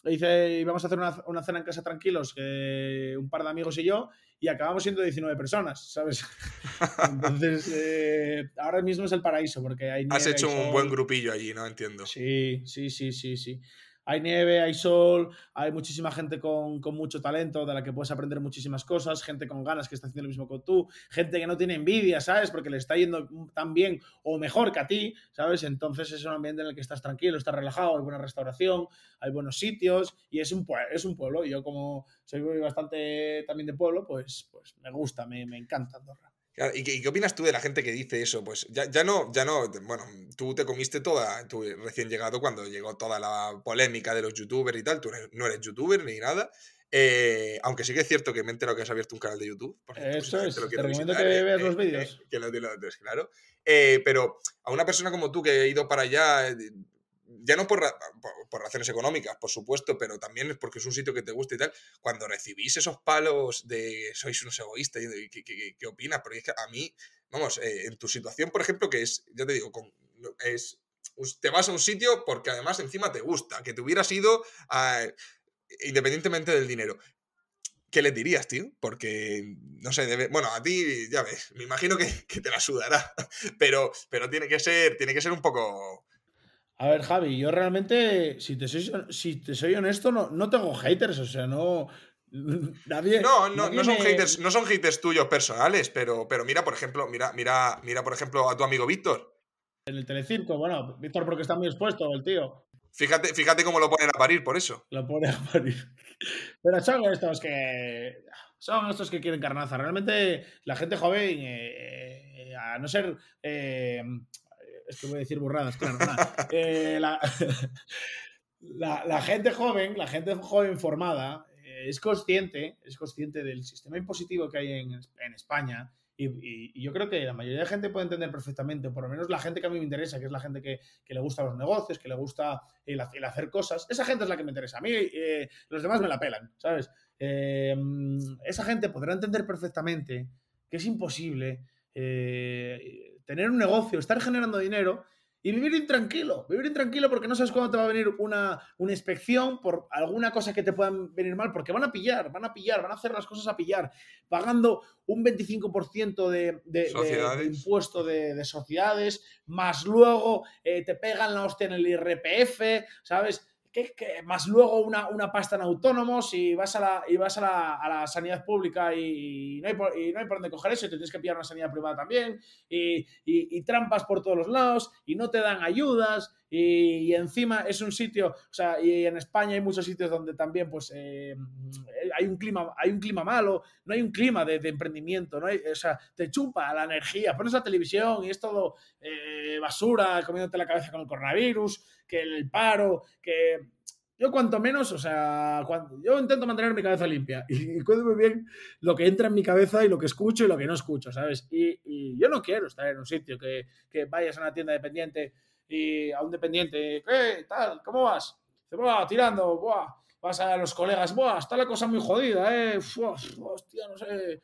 hice, íbamos a hacer una, una cena en casa tranquilos, que un par de amigos y yo, y acabamos siendo 19 personas, ¿sabes? Entonces, eh, ahora mismo es el paraíso, porque hay... Has hecho un sol. buen grupillo allí, ¿no? Entiendo. Sí, sí, sí, sí, sí. Hay nieve, hay sol, hay muchísima gente con, con mucho talento de la que puedes aprender muchísimas cosas, gente con ganas que está haciendo lo mismo que tú, gente que no tiene envidia, ¿sabes? Porque le está yendo tan bien o mejor que a ti, ¿sabes? Entonces es un ambiente en el que estás tranquilo, estás relajado, hay buena restauración, hay buenos sitios y es un, es un pueblo. Yo como soy bastante también de pueblo, pues, pues me gusta, me, me encanta Andorra. ¿Y qué, qué opinas tú de la gente que dice eso? Pues ya, ya no, ya no, bueno, tú te comiste toda, tú recién llegado cuando llegó toda la polémica de los youtubers y tal, tú eres- no eres youtuber ni nada, eh, aunque sí que es cierto que me he enterado que has abierto un canal de YouTube. por cierto, Eso es, lo te recomiendo visitar, que eh, veas eh, los eh, vídeos. que lo, lo- lo- claro. Eh, pero a una persona como tú que ha ido para allá, eh, ya no por, por, por razones económicas, por supuesto, pero también es porque es un sitio que te gusta y tal, cuando recibís esos palos de sois unos egoístas, ¿qué, qué- qué- qué opinas? Porque es que a mí, vamos, eh, en tu situación, por ejemplo, que es, ya te digo, es, te vas a un sitio porque además encima te gusta, que te hubieras ido independientemente del dinero. ¿Qué les dirías, tío? Porque, no sé, debe- bueno, a ti, ya ves, me imagino que, que te la sudará, pero, pero tiene, que ser, tiene que ser un poco... A ver, Javi, yo realmente, si te soy, si te soy honesto, no, no tengo haters, o sea, no. Nadie. No, no, nadie no son me- haters, no son haters tuyos personales, pero, pero mira, por ejemplo, mira, mira, mira, por ejemplo, a tu amigo Víctor. En el Telecirco, bueno, Víctor, porque está muy expuesto, el tío. Fíjate, fíjate cómo lo ponen a parir por eso. Lo pone a parir. Pero son estos que. Son estos que quieren carnaza. Realmente, la gente joven, eh, eh, a no ser. eh, es que voy a decir burradas, claro. Eh, la, la- gente joven, la gente joven formada, eh, es consciente, es consciente del sistema impositivo que hay en, en España. Y, yo creo que la mayoría de gente puede entender perfectamente, por lo menos la gente que a mí me interesa, que es la gente que, le gusta los negocios, que le gusta el, ha- el hacer cosas, esa gente es la que me interesa. A mí eh, los demás me la pelan, ¿sabes? Mm, esa gente podrá entender perfectamente que es imposible tener un negocio, estar generando dinero y vivir intranquilo. Vivir intranquilo porque no sabes cuándo te va a venir una, una inspección por alguna cosa que te puedan venir mal, porque van a pillar, van a pillar, van a hacer las cosas a pillar, pagando un 25% de, de- de- impuesto de, de sociedades, más luego eh, te pegan la hostia en el IRPF, ¿sabes? Más luego una, una pasta en autónomos y vas a la, y vas a la, a la sanidad pública y, no hay por, y no hay por dónde coger eso y te tienes que pillar una sanidad privada también y, y- trampas por todos los lados y no te dan ayudas y, encima es un sitio, o sea, y en España hay muchos sitios donde también pues eh, hay, un clima, hay un clima malo, no hay un clima de, de emprendimiento, ¿no? Hay- o sea, te chupa la energía, pones la televisión y es todo eh, basura, comiéndote la cabeza con el coronavirus, que el paro, que yo cuanto menos, o sea, cuando, yo intento mantener mi cabeza limpia y, y cuido muy bien lo que entra en mi cabeza y lo que escucho y lo que no escucho, ¿sabes? Y, yo no quiero estar en un sitio que, que vayas a una tienda dependiente y a un dependiente, ¿qué tal? ¿Cómo vas? Dice, "Buah, tirando, buah. Vas a los colegas, buah, está la cosa muy jodida, eh. Fua, hostia, no sé.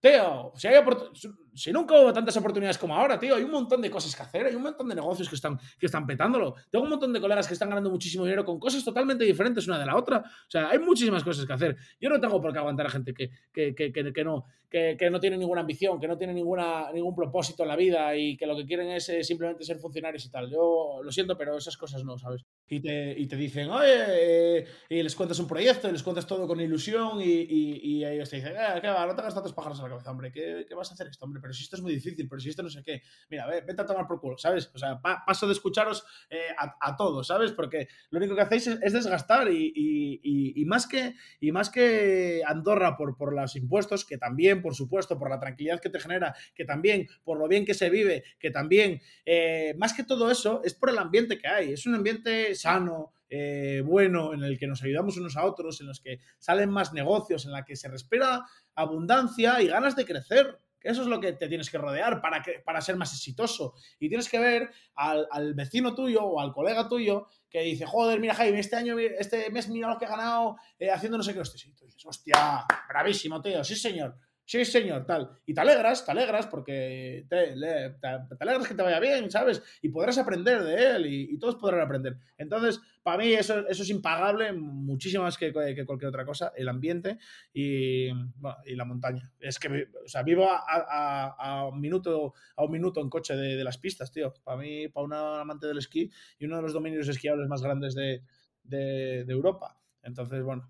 Tío, si, hay opor- si nunca hubo tantas oportunidades como ahora, tío, hay un montón de cosas que hacer, hay un montón de negocios que están, que están petándolo. Tengo un montón de colegas que están ganando muchísimo dinero con cosas totalmente diferentes una de la otra. O sea, hay muchísimas cosas que hacer. Yo no tengo por qué aguantar a gente que, que, que, que, no, que, no tiene ninguna ambición, que no tiene ninguna, ningún propósito en la vida y que lo que quieren es eh, simplemente ser funcionarios y tal. Yo lo siento, pero esas cosas no, ¿sabes? Y te, y te dicen, oye, eh", y les cuentas un proyecto, y les cuentas todo con ilusión y, y, ellos te dicen, eh, ¿qué va? No te hagas tantos pájaros a la cabeza, hombre, ¿qué, qué vas a hacer esto, hombre? Pero si esto es muy difícil, pero si esto no sé qué. Mira, ve, vete a tomar por culo, ¿sabes? O sea, pa- paso de escucharos eh, a, todos, ¿sabes? Porque lo único que hacéis es, es desgastar y, más que, más que Andorra por, por los impuestos, que también, por supuesto, por la tranquilidad que te genera, que también por lo bien que se vive, que también, eh, más que todo eso, es por el ambiente que hay. Es un ambiente sano, eh, bueno, en el que nos ayudamos unos a otros, en los que salen más negocios, en la que se respira abundancia y ganas de crecer. Eso es lo que te tienes que rodear para, que, para ser más exitoso. Y tienes que ver al, al vecino tuyo o al colega tuyo que dice, joder, mira Jaime, este año, este mes mira lo que he ganado eh, haciendo no sé qué. Y tú dices, hostia, bravísimo, tío, sí señor. Sí, señor, tal. Y te alegras, te alegras porque te, alegras que te vaya bien, ¿sabes? Y podrás aprender de él y, todos podrán aprender. Entonces, para mí eso, eso es impagable, muchísimo más que, cualquier otra cosa, el ambiente y, la montaña. Es que, o sea, vivo a, un, minuto, a un minuto en coche de, las pistas, tío. Para mí, para un amante del esquí y uno de los dominios esquiables más grandes de, de Europa. Entonces, bueno,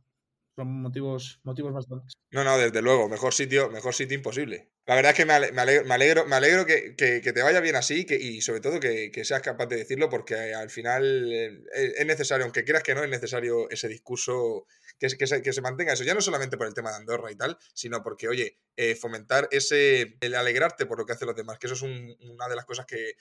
son motivos, motivos bastantes. No, no, desde luego, mejor sitio, mejor sitio imposible. La verdad es que me alegro, me alegro, que, te vaya bien así que, y sobre todo que, seas capaz de decirlo porque al final eh, es necesario, aunque quieras que no, es necesario ese discurso que, que, se, que se mantenga eso, ya no solamente por el tema de Andorra y tal, sino porque, oye, eh, fomentar ese, el alegrarte por lo que hacen los demás, que eso es una de las cosas que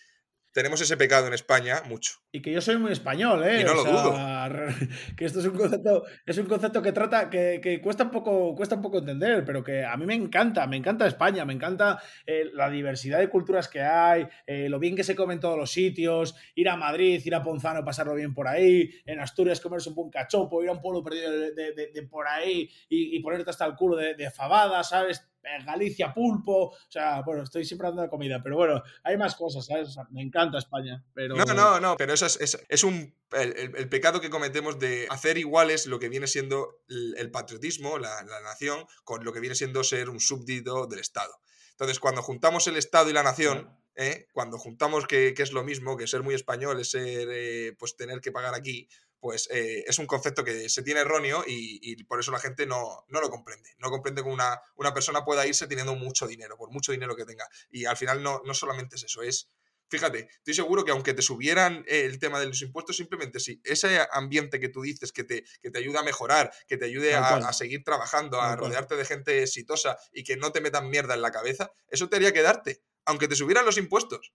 tenemos ese pecado en España mucho. Y que yo soy muy español, ¿eh? Y no lo dudo. Que esto es un concepto, es un concepto que trata, que, cuesta, un poco, cuesta un poco entender, pero que a mí me encanta, me encanta España, me encanta eh, la diversidad de culturas que hay, eh, lo bien que se come en todos los sitios, ir a Madrid, ir a Ponzano, pasarlo bien por ahí, en Asturias comerse un buen cachopo, ir a un pueblo perdido de, por ahí y, ponerte hasta el culo de, de fabada, ¿sabes? Galicia, pulpo, o sea, bueno, estoy siempre hablando de comida, pero bueno, hay más cosas, ¿sabes? me encanta España, pero... No, no, no, pero eso es, es, un, el, pecado que cometemos de hacer iguales lo que viene siendo el, patriotismo, la, nación, con lo que viene siendo ser un súbdito del Estado. Entonces, cuando juntamos el Estado y la nación, ¿eh? cuando juntamos que, es lo mismo, que ser muy español es ser, eh, pues tener que pagar aquí, pues eh, es un concepto que se tiene erróneo y, por eso la gente no, lo comprende. No comprende que una, una, persona pueda irse teniendo mucho dinero, por mucho dinero que tenga. Y al final no, no solamente es eso, es, fíjate, estoy seguro que aunque te subieran el tema de los impuestos, simplemente si ese ambiente que tú dices que te, que te ayuda a mejorar, que te ayude a, seguir trabajando, a rodearte de gente exitosa y que no te metan mierda en la cabeza, eso te haría quedarte, aunque te subieran los impuestos.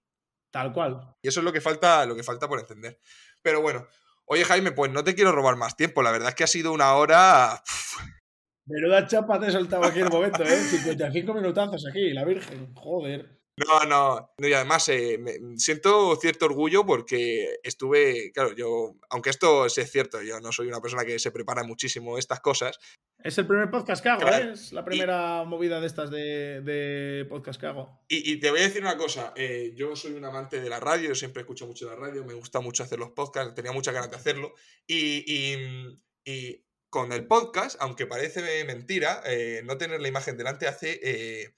Tal cual. Y eso es lo que falta, lo que falta por entender. Pero bueno, Oye, Jaime, pues no te quiero robar más tiempo. La verdad es que ha sido una hora. Menuda chapa te he soltado aquí en el momento, ¿eh? 55 minutazos aquí, la Virgen. Joder. No, no, y además eh, siento cierto orgullo porque estuve, claro, yo, aunque esto es cierto, yo no soy una persona que se prepara muchísimo estas cosas. Es el primer podcast que hago, ¿eh? Es la primera movida de estas de, podcast que hago. Y, te voy a decir una cosa, eh, yo soy un amante de la radio, yo siempre escucho mucho la radio, me gusta mucho hacer los podcasts, tenía muchas ganas de hacerlo. Y, y con el podcast, aunque parece mentira, eh, no tener la imagen delante hace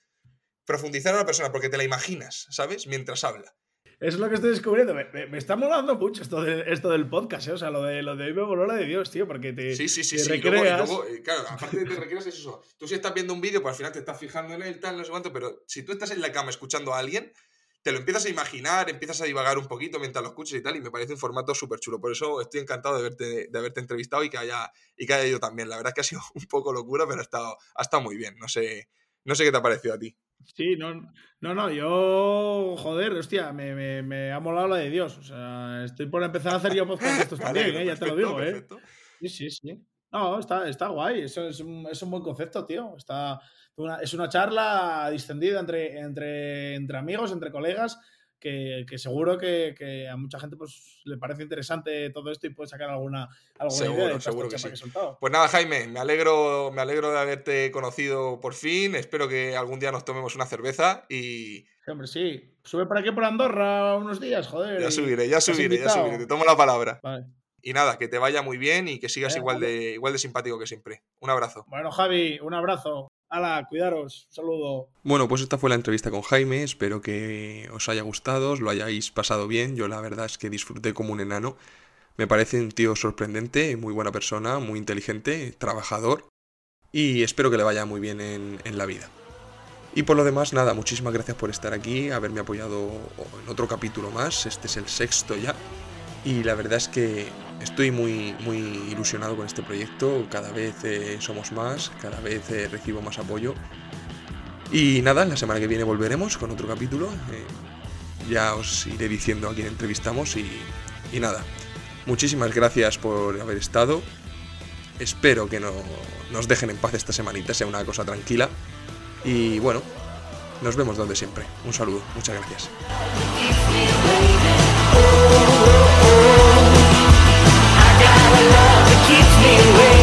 profundizar a la persona porque te la imaginas, ¿sabes? Mientras habla. Eso es lo que estoy descubriendo. Me, está molando mucho esto, de, esto del podcast, ¿eh? O sea, lo de, lo de hoy me voló la de Dios, tío, porque te. Sí, sí, sí. sí. Recreas... Eh, claro, aparte de te recreas, es eso. Tú si estás viendo un vídeo, pues al final te estás fijando en él, tal, no sé cuánto, pero si tú estás en la cama escuchando a alguien, te lo empiezas a imaginar, empiezas a divagar un poquito mientras lo escuchas y tal, y me parece un formato súper chulo. Por eso estoy encantado de, verte, de haberte entrevistado y que, haya, y que haya ido también. La verdad es que ha sido un poco locura, pero ha estado, ha estado muy bien. No sé, no sé qué te ha parecido a ti. Sí, no, no, no, yo, joder, hostia, me, me, me, ha molado la de Dios. O sea, estoy por empezar a hacer yo podcast estos también, ¿eh? ya te lo digo, ¿eh? Sí, sí, sí. No, está, está guay, eso es un, es un buen concepto, tío. Está, es una charla distendida entre, entre, entre amigos, entre colegas, que, seguro que, a mucha gente pues, le parece interesante todo esto y puede sacar alguna, alguna idea de seguro que, sí. Pues nada, Jaime, me alegro, me alegro de haberte conocido por fin. Espero que algún día nos tomemos una cerveza y. Hombre, sí. Sube por aquí por Andorra unos días, joder. Ya subiré, ya subiré, ya subiré. Te tomo la palabra. Y nada, que te vaya muy bien y que sigas igual, de, igual de simpático que siempre. Un abrazo. Bueno, Javi, un abrazo. Hala, cuidaros. saludo. Bueno, pues esta fue la entrevista con Jaime. Espero que os haya gustado, os lo hayáis pasado bien. Yo la verdad es que disfruté como un enano. Me parece un tío sorprendente, muy buena persona, muy inteligente, trabajador. Y espero que le vaya muy bien en, en la vida. Y por lo demás, nada, muchísimas gracias por estar aquí, haberme apoyado en otro capítulo más. Este es el sexto ya. Y la verdad es que estoy muy, muy ilusionado con este proyecto. Cada vez eh, somos más, cada vez eh, recibo más apoyo. Y nada, la semana que viene volveremos con otro capítulo. Eh, ya os iré diciendo a quién entrevistamos y, y, nada. Muchísimas gracias por haber estado. Espero que no nos dejen en paz esta semanita, sea una cosa tranquila. Y bueno, nos vemos donde siempre. Un saludo, muchas gracias. anyway.